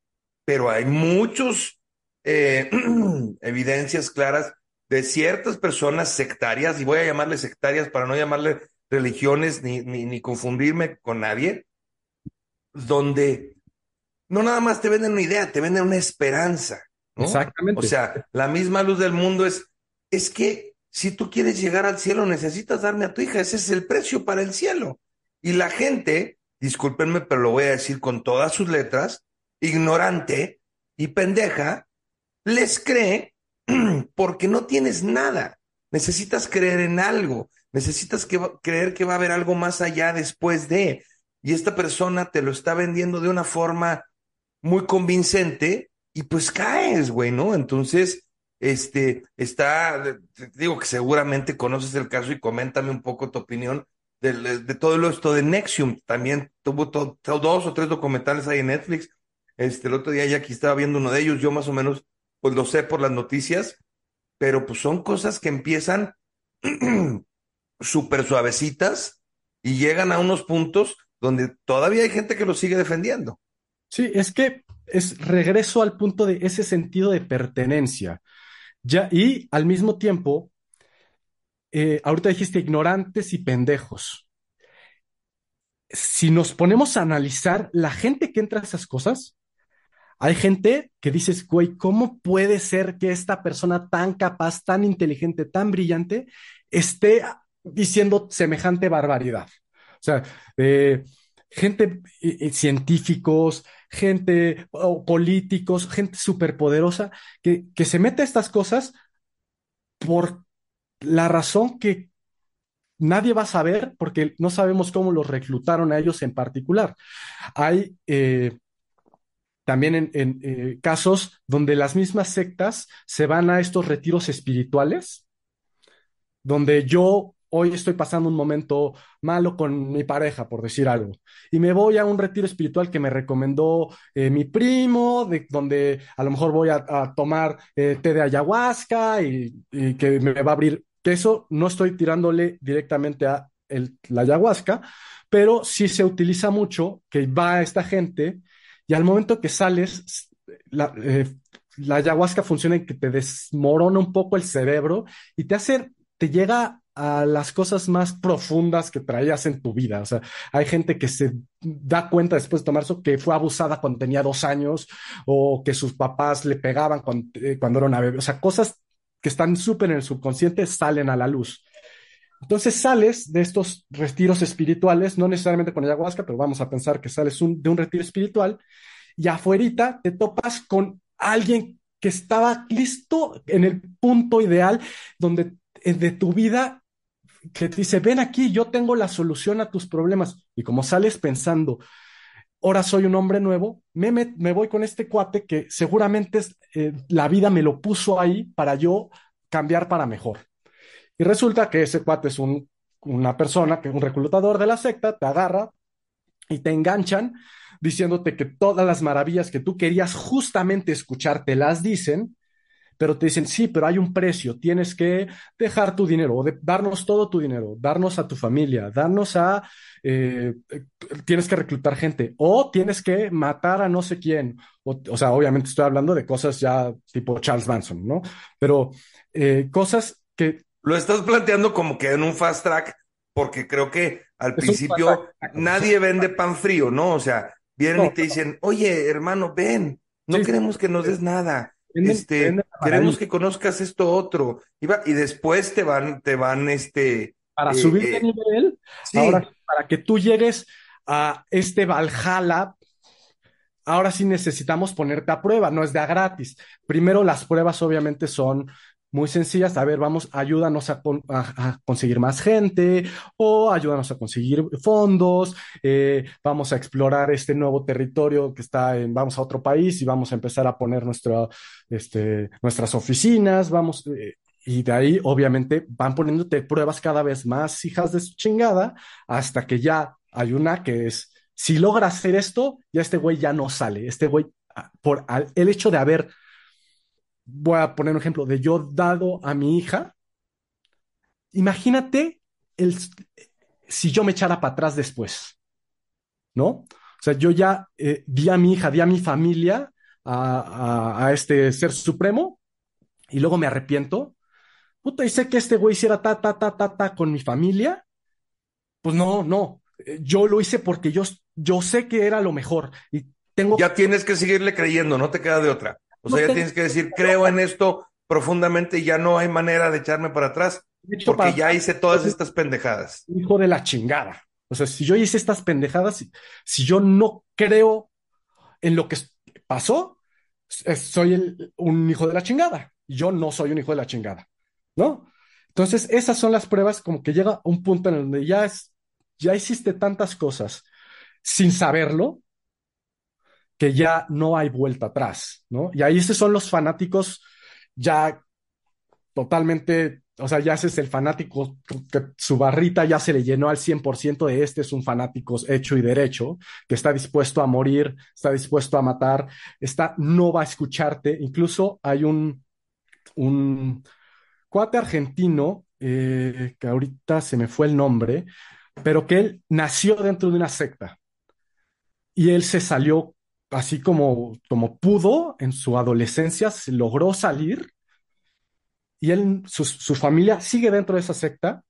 pero hay muchos eh, evidencias claras de ciertas personas sectarias, y voy a llamarle sectarias para no llamarle religiones ni, ni, ni, confundirme con nadie, donde no nada más te venden una idea, te venden una esperanza. ¿no? Exactamente. O sea, la misma luz del mundo es, es que si tú quieres llegar al cielo, necesitas darme a tu hija, ese es el precio para el cielo. Y la gente, discúlpenme, pero lo voy a decir con todas sus letras, ignorante y pendeja, les cree porque no tienes nada. Necesitas creer en algo. Necesitas creer que va a haber algo más allá después de. Y esta persona te lo está vendiendo de una forma muy convincente y pues caes, güey, ¿no? Entonces, este, está, digo que seguramente conoces el caso y coméntame un poco tu opinión de, de todo esto de Nexium. También tuvo dos o tres documentales ahí en Netflix. Este, el otro día ya aquí estaba viendo uno de ellos, yo más o menos, pues lo sé por las noticias, pero pues son cosas que empiezan súper suavecitas y llegan a unos puntos donde todavía hay gente que lo sigue defendiendo. Sí, es que es regreso al punto de ese sentido de pertenencia. Ya, y al mismo tiempo, eh, ahorita dijiste ignorantes y pendejos. Si nos ponemos a analizar la gente que entra a esas cosas, hay gente que dices, güey, ¿cómo puede ser que esta persona tan capaz, tan inteligente, tan brillante, esté diciendo semejante barbaridad. O sea, eh, gente, eh, científicos, gente, políticos, gente superpoderosa que, que se mete a estas cosas por la razón que nadie va a saber porque no sabemos cómo los reclutaron a ellos en particular. Hay eh, también en, eh, casos donde las mismas sectas se van a estos retiros espirituales, donde yo hoy estoy pasando un momento malo con mi pareja, por decir algo, y me voy a un retiro espiritual que me recomendó eh, mi primo, de, donde a lo mejor voy a, tomar eh, té de ayahuasca y, y, que me va a abrir, que eso no estoy tirándole directamente a el, la ayahuasca, pero sí se utiliza mucho que va esta gente y al momento que sales, la, eh, la ayahuasca funciona en que te desmorona un poco el cerebro y te hace, te llega a las cosas más profundas que traías en tu vida. O sea, hay gente que se da cuenta después de tomar eso que fue abusada cuando tenía dos años o que sus papás le pegaban cuando, eh, cuando era una bebé. O sea, cosas que están súper en el subconsciente salen a la luz. Entonces sales de estos retiros espirituales, no necesariamente con ayahuasca, pero vamos a pensar que sales de un retiro espiritual y afuerita te topas con alguien que estaba listo en el punto ideal donde eh, de tu vida que te dice, ven aquí, yo tengo la solución a tus problemas. Y como sales pensando, ahora soy un hombre nuevo, me, me, me voy con este cuate que seguramente eh, la vida me lo puso ahí para yo cambiar para mejor. Y resulta que ese cuate es un, una persona, que un reclutador de la secta, te agarra y te enganchan diciéndote que todas las maravillas que tú querías justamente escuchar te las dicen, pero te dicen, sí, pero hay un precio, tienes que dejar tu dinero, o de, darnos todo tu dinero, darnos a tu familia, darnos a, eh, tienes que reclutar gente, o tienes que matar a no sé quién, o, o sea, obviamente estoy hablando de cosas ya tipo Charles Manson, ¿no? Pero eh, cosas que... Lo estás planteando como que en un fast track, porque creo que al principio nadie vende pan frío, ¿no? O sea, vienen no, y te dicen, oye, hermano, ven, no sí, queremos que nos des nada. Este, queremos que conozcas esto otro. Y, va, y después te van, te van, este. Para eh, subir de eh, nivel, sí. ahora para que tú llegues a este Valhalla, ahora sí necesitamos ponerte a prueba, no es de a gratis. Primero, las pruebas obviamente son muy sencillas. A ver, vamos, ayúdanos a, a, conseguir más gente o ayúdanos a conseguir fondos. Eh, vamos a explorar este nuevo territorio que está en, vamos a otro país y vamos a empezar a poner nuestra, este, nuestras oficinas. Vamos, eh, y de ahí, obviamente, van poniéndote pruebas cada vez más hijas de su chingada hasta que ya hay una que es, si logra hacer esto, ya este güey ya no sale. Este güey, por el hecho de haber voy a poner un ejemplo de yo dado a mi hija, imagínate el, si yo me echara para atrás después, ¿no? O sea, yo ya eh, di a mi hija, di a mi familia a, este ser supremo y luego me arrepiento. Puta, y sé que este güey hiciera ta, ta, ta, ta, ta con mi familia. Pues no, no. Yo lo hice porque yo, yo sé que era lo mejor y tengo. Ya tienes que seguirle creyendo, no te queda de otra. O sea, ya tienes que decir, creo en esto profundamente y ya no hay manera de echarme para atrás porque para... ya hice todas estas pendejadas. Hijo de la chingada. O sea, si yo hice estas pendejadas, si yo no creo en lo que pasó, soy el, un hijo de la chingada. Yo no soy un hijo de la chingada, ¿no? Entonces, esas son las pruebas como que llega un punto en donde ya es, ya hiciste tantas cosas sin saberlo, que ya no hay vuelta atrás, ¿no? Y ahí esos son los fanáticos ya totalmente, o sea, ya es el fanático que su barrita ya se le llenó al 100% de este es un fanático hecho y derecho, que está dispuesto a morir, está dispuesto a matar, está, no va a escucharte. Incluso hay un, un cuate argentino, eh, que ahorita se me fue el nombre, pero que él nació dentro de una secta y él se salió así como, como pudo en su adolescencia, se logró salir y él, su, su, familia sigue dentro de esa secta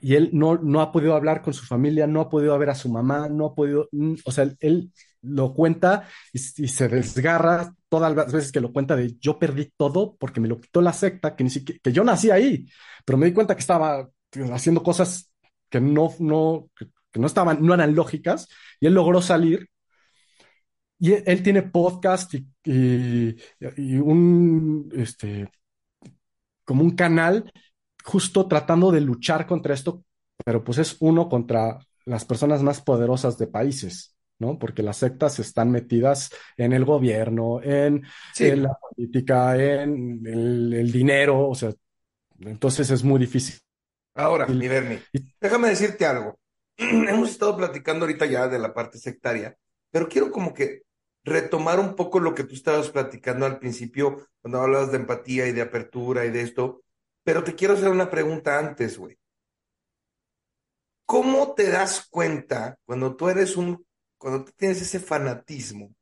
y él no, no ha podido hablar con su familia, no ha podido ver a su mamá, no ha podido, o sea, él, lo cuenta y, y, se desgarra todas las veces que lo cuenta de yo perdí todo porque me lo quitó la secta, que, ni siquiera, que yo nací ahí, pero me di cuenta que estaba haciendo cosas que no, no, que no estaban, no eran lógicas y él logró salir y él tiene podcast y, y, y, un, este, como un canal justo tratando de luchar contra esto, pero pues es uno contra las personas más poderosas de países, ¿no? Porque las sectas están metidas en el gobierno, en, sí. en la política, en el, el, dinero, o sea, entonces es muy difícil Ahora, mi Bernie, déjame decirte algo. Hemos estado platicando ahorita ya de la parte sectaria, pero quiero como que retomar un poco lo que tú estabas platicando al principio, cuando hablabas de empatía y de apertura y de esto, pero te quiero hacer una pregunta antes, güey. ¿Cómo te das cuenta cuando tú eres un, cuando tú tienes ese fanatismo?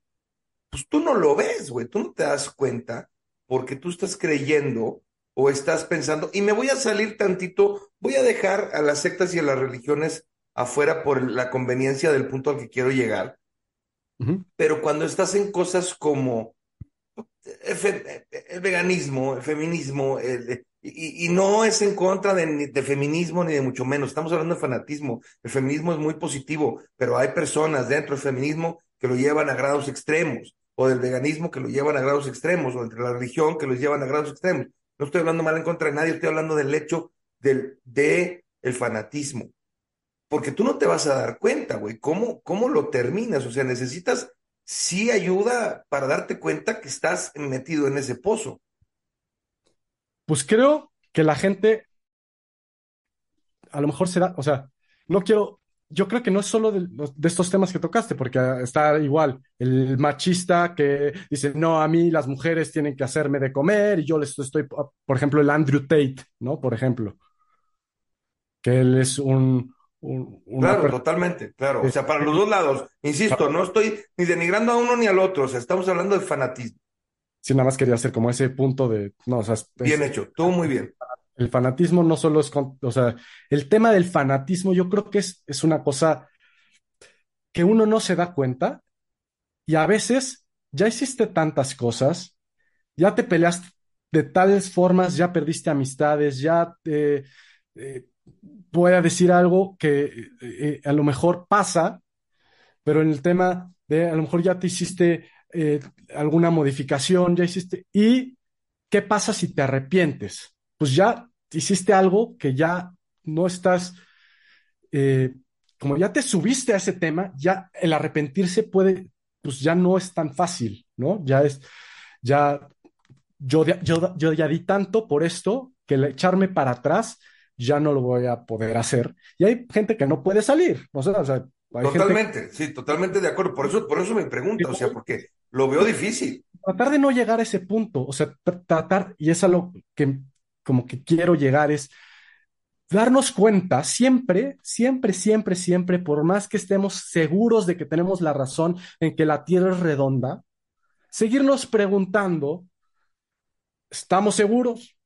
Pues tú no lo ves, güey, tú no te das cuenta porque tú estás creyendo o estás pensando, y me voy a salir tantito, voy a dejar a las sectas y a las religiones afuera por la conveniencia del punto al que quiero llegar, pero cuando estás en cosas como el veganismo, el feminismo, y, no es en contra de, de, feminismo ni de mucho menos, estamos hablando de fanatismo. El feminismo es muy positivo, pero hay personas dentro del feminismo que lo llevan a grados extremos, o del veganismo que lo llevan a grados extremos, o entre la religión que los llevan a grados extremos. No estoy hablando mal en contra de nadie, estoy hablando del hecho del de el fanatismo porque tú no te vas a dar cuenta, güey, ¿cómo, cómo lo terminas? O sea, necesitas sí ayuda para darte cuenta que estás metido en ese pozo. Pues creo que la gente a lo mejor será, o sea, no quiero, yo creo que no es solo de, de, estos temas que tocaste, porque está igual el machista que dice, no, a mí las mujeres tienen que hacerme de comer y yo les estoy, por ejemplo, el Andrew Tate, ¿no? Por ejemplo, que él es un, claro, totalmente, claro. O sea, para los dos lados, insisto, no estoy ni denigrando a uno ni al otro, o sea, estamos hablando de fanatismo. Sí, nada más quería hacer como ese punto de, no, o sea, bien hecho, todo muy bien. El fanatismo no solo es, o sea, el tema del fanatismo yo creo que es, es una cosa que uno no se da cuenta y a veces ya hiciste tantas cosas, ya te peleaste de tales formas, ya perdiste amistades, ya te, eh, pueda decir algo que eh, eh, a lo mejor pasa, pero en el tema de a lo mejor ya te hiciste eh, alguna modificación, ya hiciste, ¿y qué pasa si te arrepientes? Pues ya hiciste algo que ya no estás, como ya te subiste a ese tema, ya el arrepentirse puede, pues ya no es tan fácil, ¿no? Ya es, ya, yo, yo, yo ya di tanto por esto que el echarme para atrás ya no lo voy a poder hacer. Y hay gente que no puede salir. O sea, o sea totalmente, sí, totalmente de acuerdo. Por eso, por eso me pregunto, o sea, porque lo veo difícil. Tratar de no llegar a ese punto, o sea, tratar, y es a lo que como que quiero llegar, es darnos cuenta siempre, siempre, siempre, siempre, por más que estemos seguros de que tenemos la razón en que la Tierra es redonda, seguirnos preguntando, ¿estamos seguros?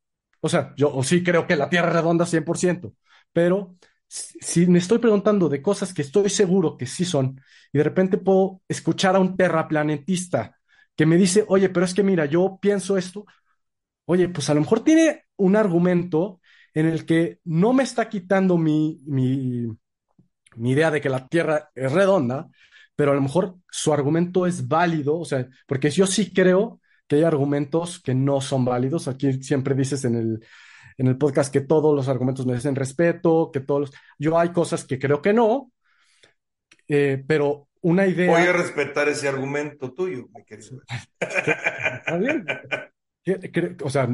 O sea, yo sí creo que la Tierra es redonda 100%, pero si me estoy preguntando de cosas que estoy seguro que sí son, y de repente puedo escuchar a un terraplanetista que me dice, oye, pero es que mira, yo pienso esto, oye, pues a lo mejor tiene un argumento en el que no me está quitando mi, mi, idea de que la Tierra es redonda, pero a lo mejor su argumento es válido, o sea, porque yo sí creo que hay argumentos que no son válidos. Aquí siempre dices en el, en el podcast que todos los argumentos merecen respeto, que todos los... Yo hay cosas que creo que no, eh, pero una idea... Voy a respetar ese argumento tuyo, mi querido. O sea,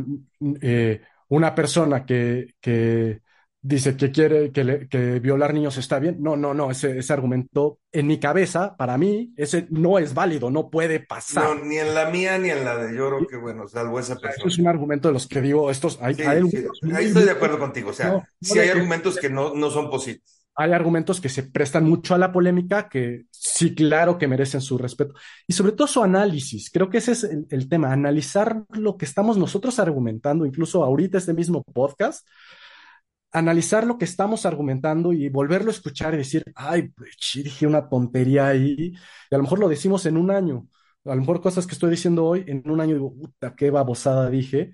eh, una persona que, que dice que quiere que, violar niños está bien. No, no, no, ese, ese, argumento en mi cabeza, para mí, ese no es válido, no puede pasar. No, ni en la mía ni en la de creo que, bueno, salvo esa persona. es un argumento de los que digo, estos, hay, ahí estoy de acuerdo contigo, o sea, sí hay argumentos que no, no son posibles. Hay argumentos que se prestan mucho a la polémica, que sí, claro que merecen su respeto. Y sobre todo su análisis. Creo que ese es el, el tema, analizar lo que estamos nosotros argumentando, incluso ahorita este mismo podcast, analizar lo que estamos argumentando y volverlo a escuchar y decir, ay, pues, dije una tontería ahí, y a lo mejor lo decimos en un año, a lo mejor cosas que estoy diciendo hoy, en un año digo, puta, qué babosada dije,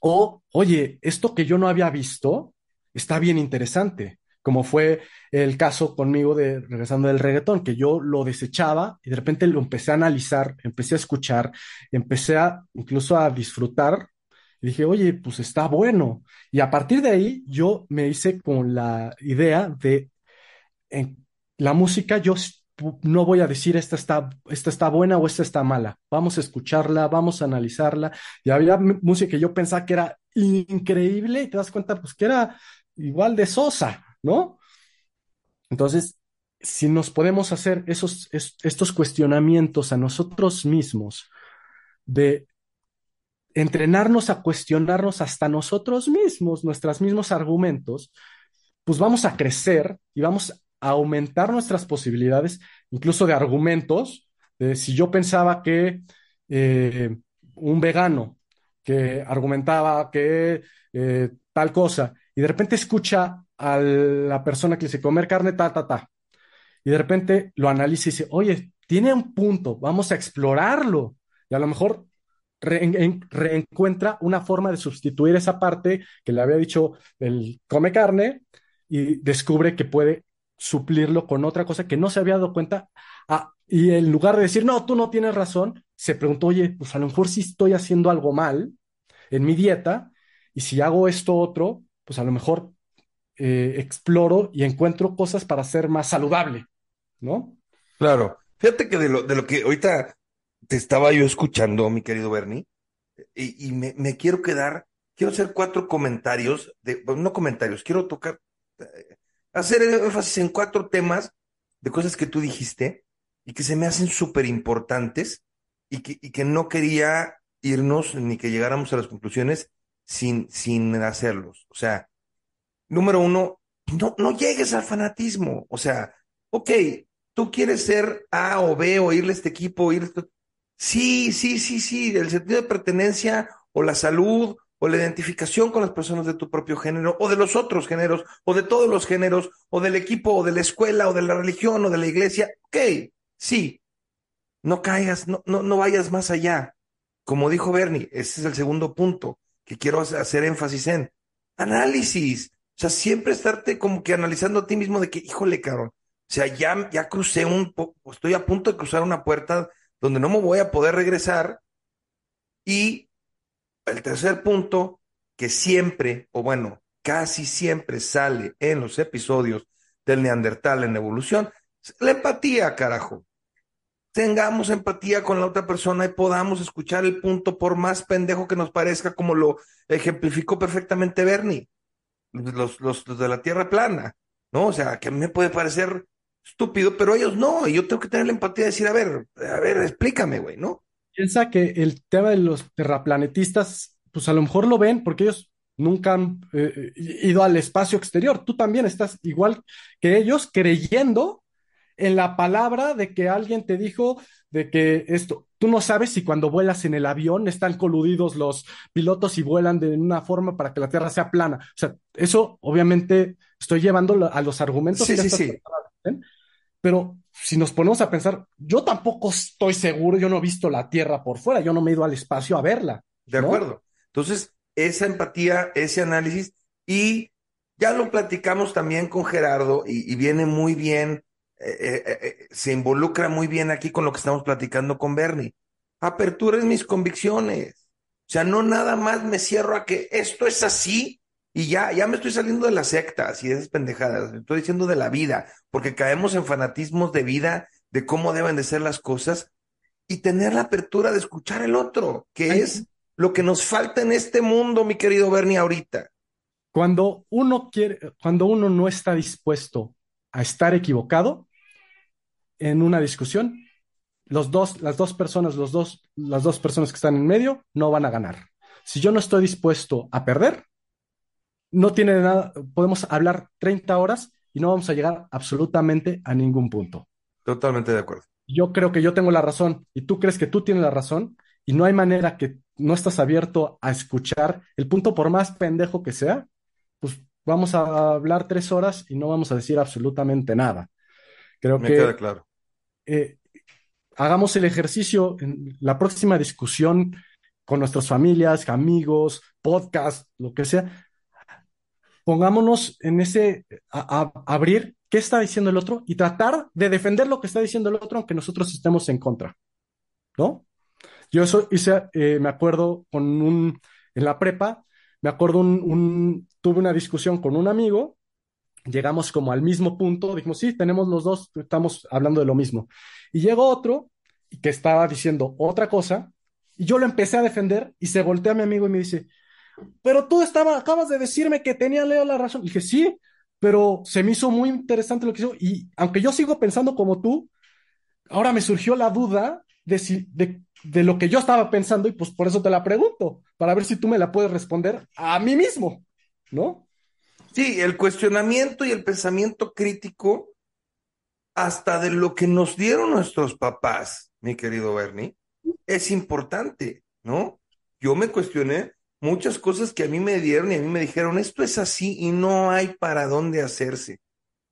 o, oye, esto que yo no había visto está bien interesante, como fue el caso conmigo de regresando del reggaetón, que yo lo desechaba y de repente lo empecé a analizar, empecé a escuchar, empecé a incluso a disfrutar dije, oye, pues está bueno. Y a partir de ahí yo me hice con la idea de en la música, yo no voy a decir esta está, esta está buena o esta está mala. Vamos a escucharla, vamos a analizarla. Y había música que yo pensaba que era increíble y te das cuenta, pues que era igual de sosa, ¿no? Entonces, si nos podemos hacer esos, estos cuestionamientos a nosotros mismos, de entrenarnos a cuestionarnos hasta nosotros mismos, nuestros mismos argumentos, pues vamos a crecer y vamos a aumentar nuestras posibilidades, incluso de argumentos. De si yo pensaba que eh, un vegano que argumentaba que eh, tal cosa, y de repente escucha a la persona que dice comer carne, ta, ta, ta, y de repente lo analiza y dice, oye, tiene un punto, vamos a explorarlo. Y a lo mejor reencuentra una forma de sustituir esa parte que le había dicho el come carne y descubre que puede suplirlo con otra cosa que no se había dado cuenta. Ah, y en lugar de decir, no, tú no tienes razón, se preguntó, oye, pues a lo mejor sí estoy haciendo algo mal en mi dieta y si hago esto otro, pues a lo mejor eh, exploro y encuentro cosas para ser más saludable, ¿no? Claro. Fíjate que de lo, de lo que ahorita te estaba yo escuchando, mi querido Bernie, y, me, quiero quedar, quiero hacer cuatro comentarios, de, no comentarios, quiero tocar, eh, hacer énfasis en cuatro temas de cosas que tú dijiste y que se me hacen súper importantes y que, no quería irnos ni que llegáramos a las conclusiones sin, sin hacerlos. O sea, número uno, no, no llegues al fanatismo. O sea, ok, tú quieres ser A o B o irle a este equipo, ir Sí, sí, sí, sí, el sentido de pertenencia o la salud o la identificación con las personas de tu propio género o de los otros géneros o de todos los géneros o del equipo o de la escuela o de la religión o de la iglesia. Ok, sí, no caigas, no, no, no vayas más allá. Como dijo Bernie, ese es el segundo punto que quiero hacer énfasis en. Análisis. O sea, siempre estarte como que analizando a ti mismo de que, híjole, cabrón. O sea, ya, ya crucé un poco, estoy a punto de cruzar una puerta donde no me voy a poder regresar. Y el tercer punto, que siempre, o bueno, casi siempre sale en los episodios del Neandertal en evolución, la empatía, carajo. Tengamos empatía con la otra persona y podamos escuchar el punto, por más pendejo que nos parezca, como lo ejemplificó perfectamente Bernie, los, los, de la Tierra plana, ¿no? O sea, que a mí me puede parecer estúpido, pero ellos no, y yo tengo que tener la empatía de decir, a ver, a ver, explícame, güey, ¿no? Piensa que el tema de los terraplanetistas, pues a lo mejor lo ven porque ellos nunca han eh, ido al espacio exterior. Tú también estás igual que ellos creyendo en la palabra de que alguien te dijo de que esto, tú no sabes si cuando vuelas en el avión están coludidos los pilotos y vuelan de una forma para que la Tierra sea plana. O sea, eso obviamente estoy llevando a los argumentos. Sí, sí, sí. Pero si nos ponemos a pensar, yo tampoco estoy seguro, yo no he visto la Tierra por fuera, yo no me he ido al espacio a verla. De acuerdo. Entonces, esa empatía, ese análisis, y ya lo platicamos también con Gerardo, y, viene muy bien, eh, eh, eh, se involucra muy bien aquí con lo que estamos platicando con Bernie. Apertura en mis convicciones. O sea, no nada más me cierro a que esto es así y ya, ya me estoy saliendo de las sectas y de esas pendejadas. Estoy diciendo de la vida, porque caemos en fanatismos de vida, de cómo deben de ser las cosas y tener la apertura de escuchar el otro, que es lo que nos falta en este mundo, mi querido Bernie, ahorita. Cuando uno quiere, cuando uno no está dispuesto a estar equivocado en una discusión, los dos, las dos personas, los dos, las dos personas que están en medio no van a ganar. Si yo no estoy dispuesto a perder, no tiene nada, podemos hablar 30 horas y no vamos a llegar absolutamente a ningún punto. Totalmente de acuerdo. Yo creo que yo tengo la razón y tú crees que tú tienes la razón y no hay manera que no estás abierto a escuchar el punto por más pendejo que sea, pues vamos a hablar tres horas y no vamos a decir absolutamente nada. Creo Me que queda claro. Eh, hagamos el ejercicio en la próxima discusión con nuestras familias, amigos, podcast, lo que sea, pongámonos en ese, a, abrir qué está diciendo el otro y tratar de defender lo que está diciendo el otro, aunque nosotros estemos en contra, ¿no? Yo eso hice, eh, me acuerdo con un, en la prepa, me acuerdo un, tuve una discusión con un amigo, llegamos como al mismo punto, dijimos, sí, tenemos los dos, estamos hablando de lo mismo. Y llegó otro que estaba diciendo otra cosa, y yo lo empecé a defender y se voltea a mi amigo y me dice, pero tú estaba, acabas de decirme que tenía Leo la razón. Y dije, sí, pero se me hizo muy interesante lo que hizo. Y aunque yo sigo pensando como tú, ahora me surgió la duda de, si, de, de lo que yo estaba pensando y pues por eso te la pregunto, para ver si tú me la puedes responder a mí mismo, ¿no? Sí, el cuestionamiento y el pensamiento crítico hasta de lo que nos dieron nuestros papás, mi querido Bernie, es importante, ¿no? Yo me cuestioné muchas cosas que a mí me dieron y a mí me dijeron, esto es así y no hay para dónde hacerse.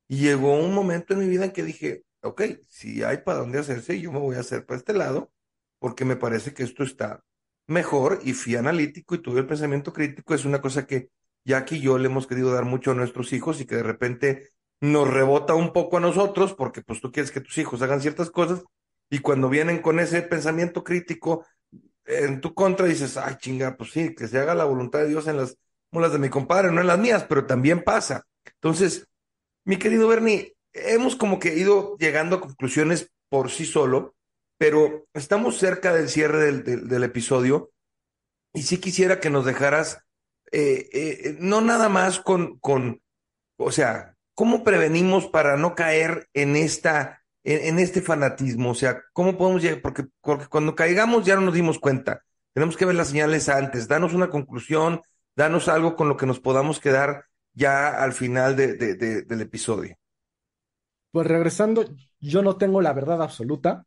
Y llegó un momento en mi vida en que dije, ok, si hay para dónde hacerse, yo me voy a hacer para este lado, porque me parece que esto está mejor y fui analítico y tuve el pensamiento crítico. Es una cosa que ya que yo le hemos querido dar mucho a nuestros hijos y que de repente nos rebota un poco a nosotros, porque pues tú quieres que tus hijos hagan ciertas cosas, y cuando vienen con ese pensamiento crítico en tu contra, dices, ay chinga, pues sí, que se haga la voluntad de Dios en las mulas de mi compadre, no en las mías, pero también pasa. Entonces, mi querido Bernie, hemos como que ido llegando a conclusiones por sí solo, pero estamos cerca del cierre del, del, episodio y sí quisiera que nos dejaras, eh, eh, no nada más con, con, o sea, ¿cómo prevenimos para no caer en esta, en, este fanatismo? O sea, ¿cómo podemos llegar? Porque, porque cuando caigamos ya no nos dimos cuenta. Tenemos que ver las señales antes, danos una conclusión, danos algo con lo que nos podamos quedar ya al final de, del episodio. Pues regresando, yo no tengo la verdad absoluta,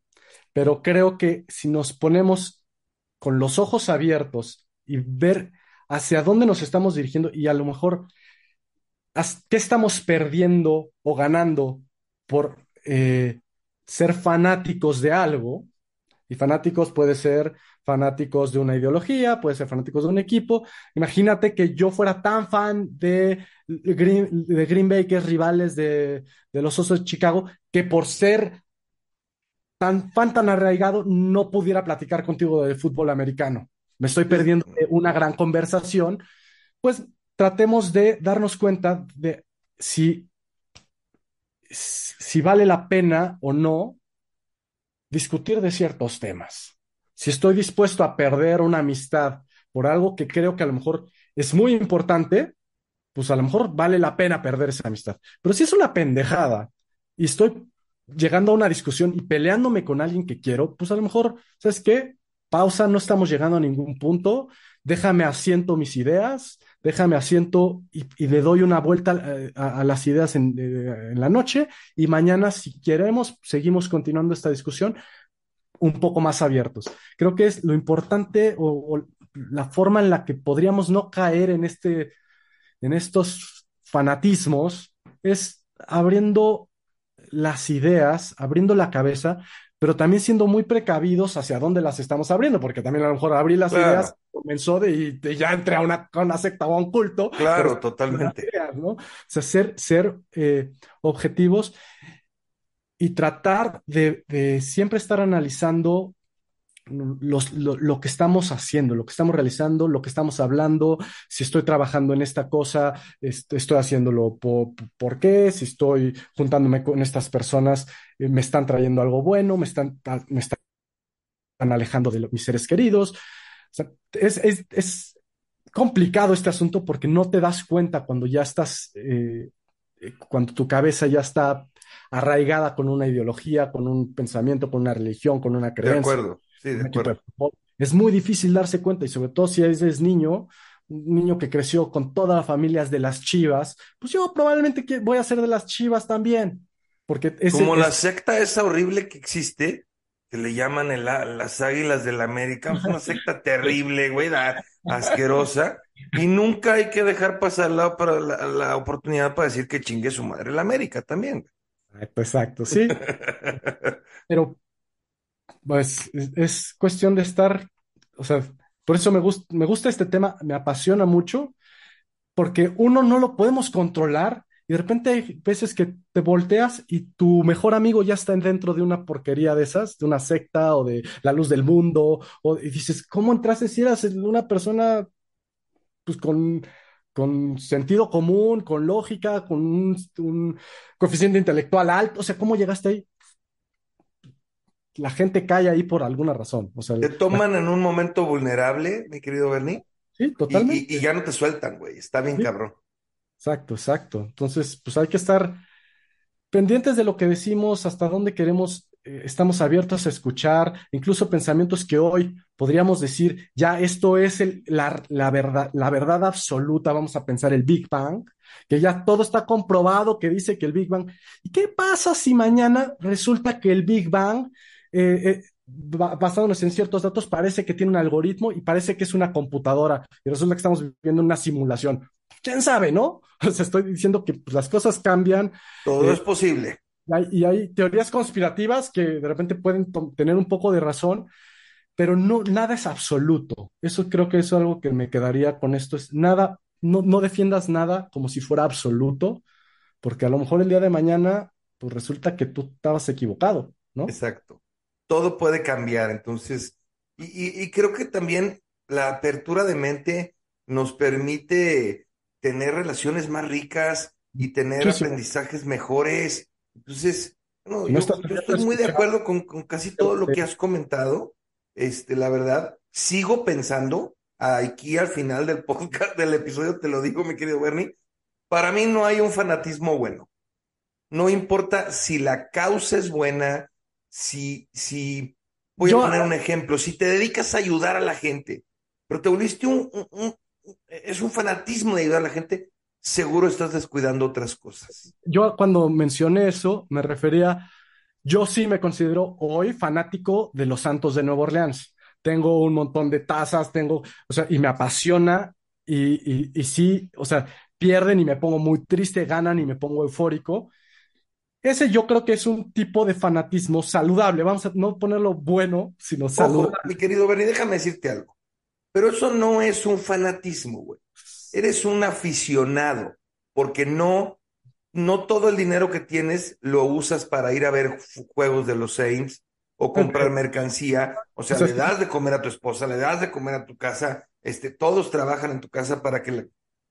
pero creo que si nos ponemos con los ojos abiertos y ver hacia dónde nos estamos dirigiendo y a lo mejor qué estamos perdiendo o ganando por eh, ser fanáticos de algo, y fanáticos puede ser fanáticos de una ideología, puede ser fanáticos de un equipo. Imagínate que yo fuera tan fan de Green, de Green Bay, que es rivales de, de los Osos de Chicago, que por ser tan fan, tan arraigado, no pudiera platicar contigo de fútbol americano. Me estoy perdiendo de una gran conversación. Pues tratemos de darnos cuenta de si, si vale la pena o no discutir de ciertos temas. Si estoy dispuesto a perder una amistad por algo que creo que a lo mejor es muy importante, pues a lo mejor vale la pena perder esa amistad. Pero si es una pendejada y estoy llegando a una discusión y peleándome con alguien que quiero, pues a lo mejor, ¿sabes qué? Pausa, no estamos llegando a ningún punto, déjame asiento mis ideas, déjame asiento y, le doy una vuelta eh, a, las ideas en, en, la noche y mañana, si queremos, seguimos continuando esta discusión un poco más abiertos. Creo que es lo importante o, o la forma en la que podríamos no caer en, este, en estos fanatismos es abriendo las ideas, abriendo la cabeza, pero también siendo muy precavidos hacia dónde las estamos abriendo, porque también a lo mejor abrí las claro. ideas, comenzó de, de, ya entré a una, a una, secta o a un culto. Claro, totalmente. Ideas, ¿no? O sea, ser, ser eh, objetivos y tratar de, de, siempre estar analizando los, lo, lo, que estamos haciendo, lo que estamos realizando, lo que estamos hablando, si estoy trabajando en esta cosa, este, estoy haciéndolo por, por, qué, si estoy juntándome con estas personas, eh, me están trayendo algo bueno, me están, me están alejando de lo, mis seres queridos. O sea, es, es, es, complicado este asunto porque no te das cuenta cuando ya estás, eh, cuando tu cabeza ya está arraigada con una ideología, con un pensamiento, con una religión, con una creencia. De acuerdo. Sí, de acuerdo. Es muy difícil darse cuenta y sobre todo si eres niño, un niño que creció con todas las familias de las chivas, pues yo probablemente voy a ser de las chivas también. Porque ese, Como es... la secta esa horrible que existe, que le llaman el, las águilas de la América, es una secta terrible, güey, asquerosa, y nunca hay que dejar pasar la, para la, la oportunidad para decir que chingue su madre la América también. Exacto, exacto, sí. Pero pues es, es, cuestión de estar, o sea, por eso me, me gusta este tema, me apasiona mucho, porque uno no lo podemos controlar y de repente hay veces que te volteas y tu mejor amigo ya está dentro de una porquería de esas, de una secta o de la luz del mundo, o, y dices, ¿cómo entraste si eras una persona pues con con sentido común, con lógica, con un, un, coeficiente intelectual alto. O sea, ¿cómo llegaste ahí? La gente cae ahí por alguna razón. O sea, ¿Te toman la... en un momento vulnerable, mi querido Bernie? Sí, Y, y, y totalmente. ya no te sueltan, güey. Está bien Sí, cabrón. exacto, exacto. Entonces, pues hay que estar pendientes de lo que decimos, hasta dónde queremos, eh, estamos abiertos a escuchar, incluso pensamientos que hoy podríamos decir, ya esto es el- la, la verdad, la verdad absoluta, vamos a pensar el Big Bang, que ya todo está comprobado, que dice que el Big Bang. ¿Y qué pasa si mañana resulta que el Big Bang, eh, eh, ba- basándonos en ciertos datos, parece que tiene un algoritmo y parece que es una computadora y resulta que estamos viviendo una simulación? ¿Quién sabe, no? O sea, estoy diciendo que pues, las cosas cambian Todo eh, es posible. y hay, y hay teorías conspirativas que de repente pueden tener un poco de razón, pero no, nada es absoluto. Eso creo que es algo que me quedaría con esto, es nada, no, no defiendas nada como si fuera absoluto, porque a lo mejor el día de mañana, pues resulta que tú estabas equivocado, ¿no? Exacto. Todo puede cambiar. Entonces, y, y- y creo que también la apertura de mente nos permite tener relaciones más ricas y tener aprendizajes mejores. Entonces, no, No yo, estoy muy de acuerdo con, con casi todo lo que has comentado. Este, la verdad, sigo pensando, aquí al final del podcast, del episodio, te lo digo, mi querido Bernie, para mí no hay un fanatismo bueno. No importa si la causa es buena, si, si, voy a poner un ejemplo, si te dedicas a ayudar a la gente, pero te volviste un, un- un- es un fanatismo de ayudar a la gente, seguro estás descuidando otras cosas. yo cuando mencioné eso, me refería Yo sí me considero hoy fanático de los Santos de Nueva Orleans. Tengo un montón de tazas, tengo, o sea, y me apasiona y, y, y sí, o sea, pierden y me pongo muy triste, ganan y me pongo eufórico. Ese yo creo que es un tipo de fanatismo saludable. Vamos a no ponerlo bueno, sino Ojo, saludable. mi querido Bernie, déjame decirte algo, pero eso no es un fanatismo, güey. Eres un aficionado, porque no, no todo el dinero que tienes lo usas para ir a ver juegos de los Saints o comprar mercancía. O sea, le das de comer a tu esposa, le das de comer a tu casa. Este, todos trabajan en tu casa para que, la- o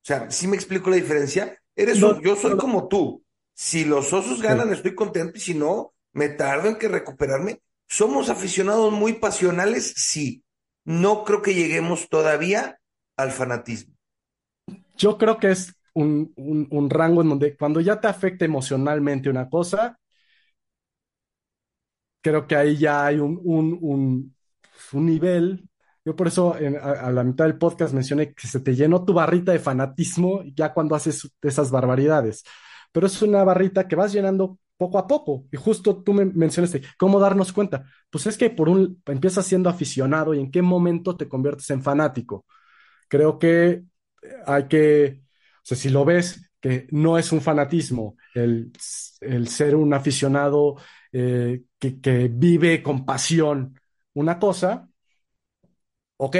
sea, ¿sí me explico la diferencia? Eres no, un, yo soy no, como tú. Si los osos ganan, estoy contento y si no, me tardo en que recuperarme. Somos aficionados muy pasionales, sí. No creo que lleguemos todavía al fanatismo. Yo creo que es un, un, un rango en donde cuando ya te afecta emocionalmente una cosa, creo que ahí ya hay un, un, un, un nivel. Yo por eso en- a, a la mitad del podcast mencioné que se te llenó tu barrita de fanatismo ya cuando haces esas barbaridades. Pero es una barrita que vas llenando poco a poco. Y justo tú me mencionaste, ¿cómo darnos cuenta? Pues es que por un, empiezas siendo aficionado y en qué momento te conviertes en fanático. Creo que hay que, o sea, si lo ves, que no es un fanatismo el, el ser un aficionado eh, que, que vive con pasión una cosa, ok,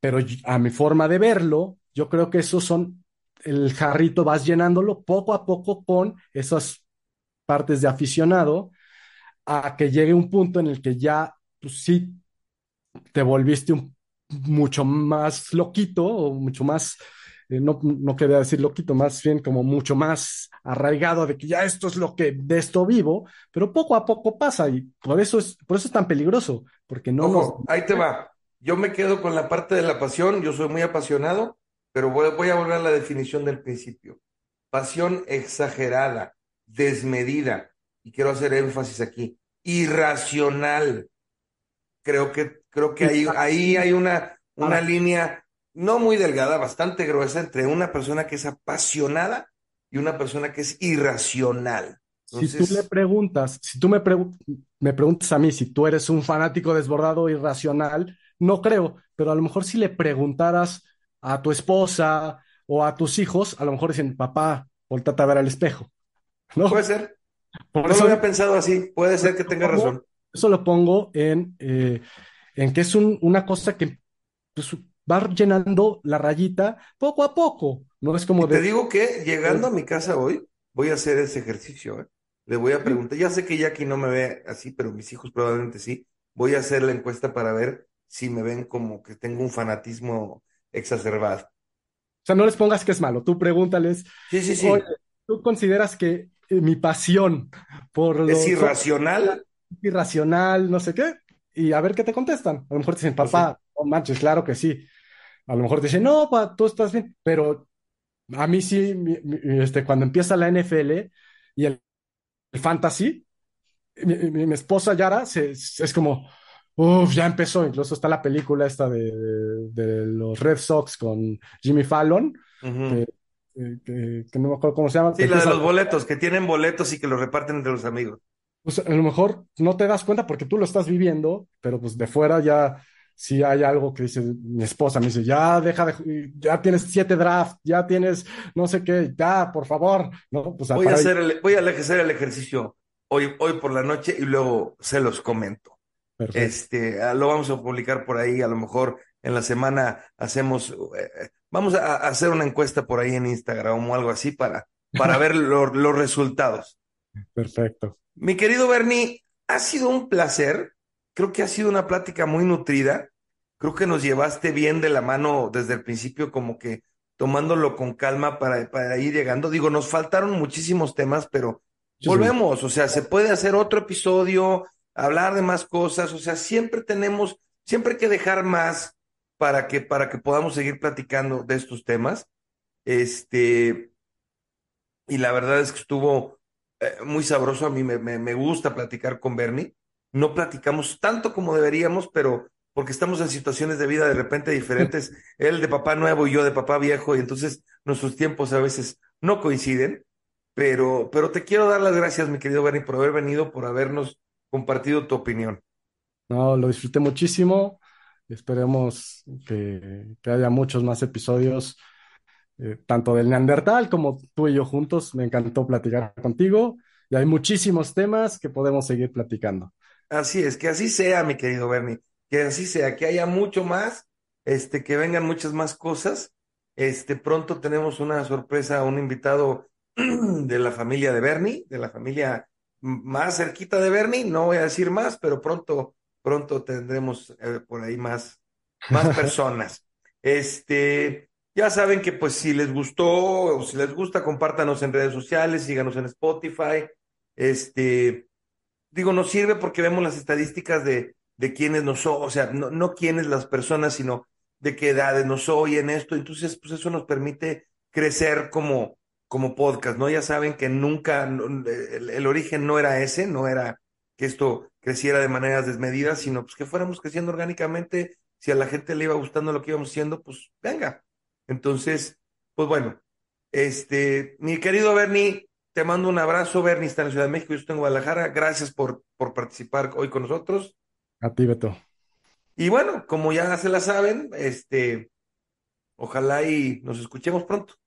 pero a mi forma de verlo, yo creo que esos son, el jarrito vas llenándolo poco a poco con esas partes de aficionado a que llegue un punto en el que ya, pues sí, te volviste un, mucho más loquito o mucho más, eh, no, no quería decir loquito, más bien como mucho más arraigado de que ya esto es lo que de esto vivo, pero poco a poco pasa y por eso es, por eso es tan peligroso, porque no nos... Ojo, ahí te va. Yo me quedo con la parte de la pasión, yo soy muy apasionado, pero voy, voy a volver a la definición del principio. Pasión exagerada, desmedida, y quiero hacer énfasis aquí, irracional. Creo que, creo que ahí, ahí hay una, una línea no muy delgada, bastante gruesa entre una persona que es apasionada y una persona que es irracional. si tú le preguntas, si tú me, pregu- me preguntas a mí si tú eres un fanático desbordado irracional, no creo, pero a lo mejor si le preguntaras a tu esposa o a tus hijos, a lo mejor dicen, papá, voltate a ver al espejo, puede ¿no? ser. Por No lo eso, había pensado así. Puede ser que lo tenga pongo, razón. eso lo pongo en, eh, en que es un- una cosa que pues, va llenando la rayita poco a poco, no es como Y te de... digo que llegando a mi casa hoy, voy a hacer ese ejercicio, ¿eh? Le voy a preguntar, ya sé que Jackie no me ve así, pero mis hijos probablemente sí. Voy a hacer la encuesta para ver si me ven como que tengo un fanatismo exacerbado. O sea, no les pongas que es malo, tú pregúntales, Sí, sí, oye, sí. ¿tú consideras que eh, mi pasión por ¿Es los ojos irracional? es irracional, no sé qué? Y a ver qué te contestan. A lo mejor te dicen, Pues sí. papá, no manches, claro que sí. a lo mejor dicen, no, pa, tú estás bien, pero a mí sí, mi- mi- este, cuando empieza la NFL y el, el fantasy, mi, mi- mi esposa Yara se, es como, uff, ya empezó, incluso está la película esta de, de los Red Sox con Jimmy Fallon, que, que- que no me acuerdo cómo se llama, Sí, la de los boletos, que tienen boletos y que los reparten entre los amigos. pues a lo mejor no te das cuenta porque tú lo estás viviendo, pero pues de fuera ya sí hay algo que dice mi esposa, me dice, ya deja de, ya tienes siete drafts, ya tienes no sé qué, ya, por favor, ¿no? Pues Voy a hacer el, voy a hacer el ejercicio hoy, hoy por la noche y luego se los comento. Perfecto. Este, ah, lo vamos a publicar por ahí, a lo mejor en la semana hacemos, eh, eh, vamos a, a hacer una encuesta por ahí en Instagram o algo así para, para ver lo- los resultados. Perfecto. Mi querido Bernie, ha sido un placer. Creo que ha sido una plática muy nutrida. Creo que nos llevaste bien de la mano desde el principio, como que tomándolo con calma para, para ir llegando. Digo, nos faltaron muchísimos temas, pero volvemos. O sea, se puede hacer otro episodio, hablar de más cosas. O sea, siempre tenemos, siempre hay que dejar más para que, para que podamos seguir platicando de estos temas. Este, y la verdad es que estuvo eh, muy sabroso. A mí me, me, me gusta platicar con Bernie. No platicamos tanto como deberíamos, pero porque estamos en situaciones de vida de repente diferentes. Él de papá nuevo y yo de papá viejo, y entonces nuestros tiempos a veces no coinciden. Pero, pero te quiero dar las gracias, mi querido Bernie, por haber venido, por habernos compartido tu opinión. No, lo disfruté muchísimo. Esperemos que, que haya muchos más episodios, eh, tanto del Neandertal como tú y yo juntos. Me encantó platicar contigo y hay muchísimos temas que podemos seguir platicando. Así es, que así sea, mi querido Bernie, que así sea, que haya mucho más, este, que vengan muchas más cosas. Este, pronto tenemos una sorpresa, un invitado de la familia de Bernie, de la familia más cerquita de Bernie, no voy a decir más, pero pronto, pronto tendremos eh, por ahí más, más personas. Este, ya saben que pues si les gustó o si les gusta, compártanos en redes sociales, síganos en Spotify. Este, digo, nos sirve porque vemos las estadísticas de, de quiénes nos o o sea, no, no quiénes las personas, sino de qué edades nos oyen esto. Entonces, pues eso nos permite crecer como, como podcast, ¿no? Ya saben que nunca, el origen no era ese, no era que esto creciera de maneras desmedidas, sino pues que fuéramos creciendo orgánicamente. Si a la gente le iba gustando lo que íbamos haciendo, pues venga. Entonces, pues bueno, este, mi querido Bernie, te mando un abrazo. Bernie está en la Ciudad de México, yo estoy en Guadalajara. Gracias por, por participar hoy con nosotros. A ti, Beto. Y bueno, como ya se la saben, este, ojalá y nos escuchemos pronto.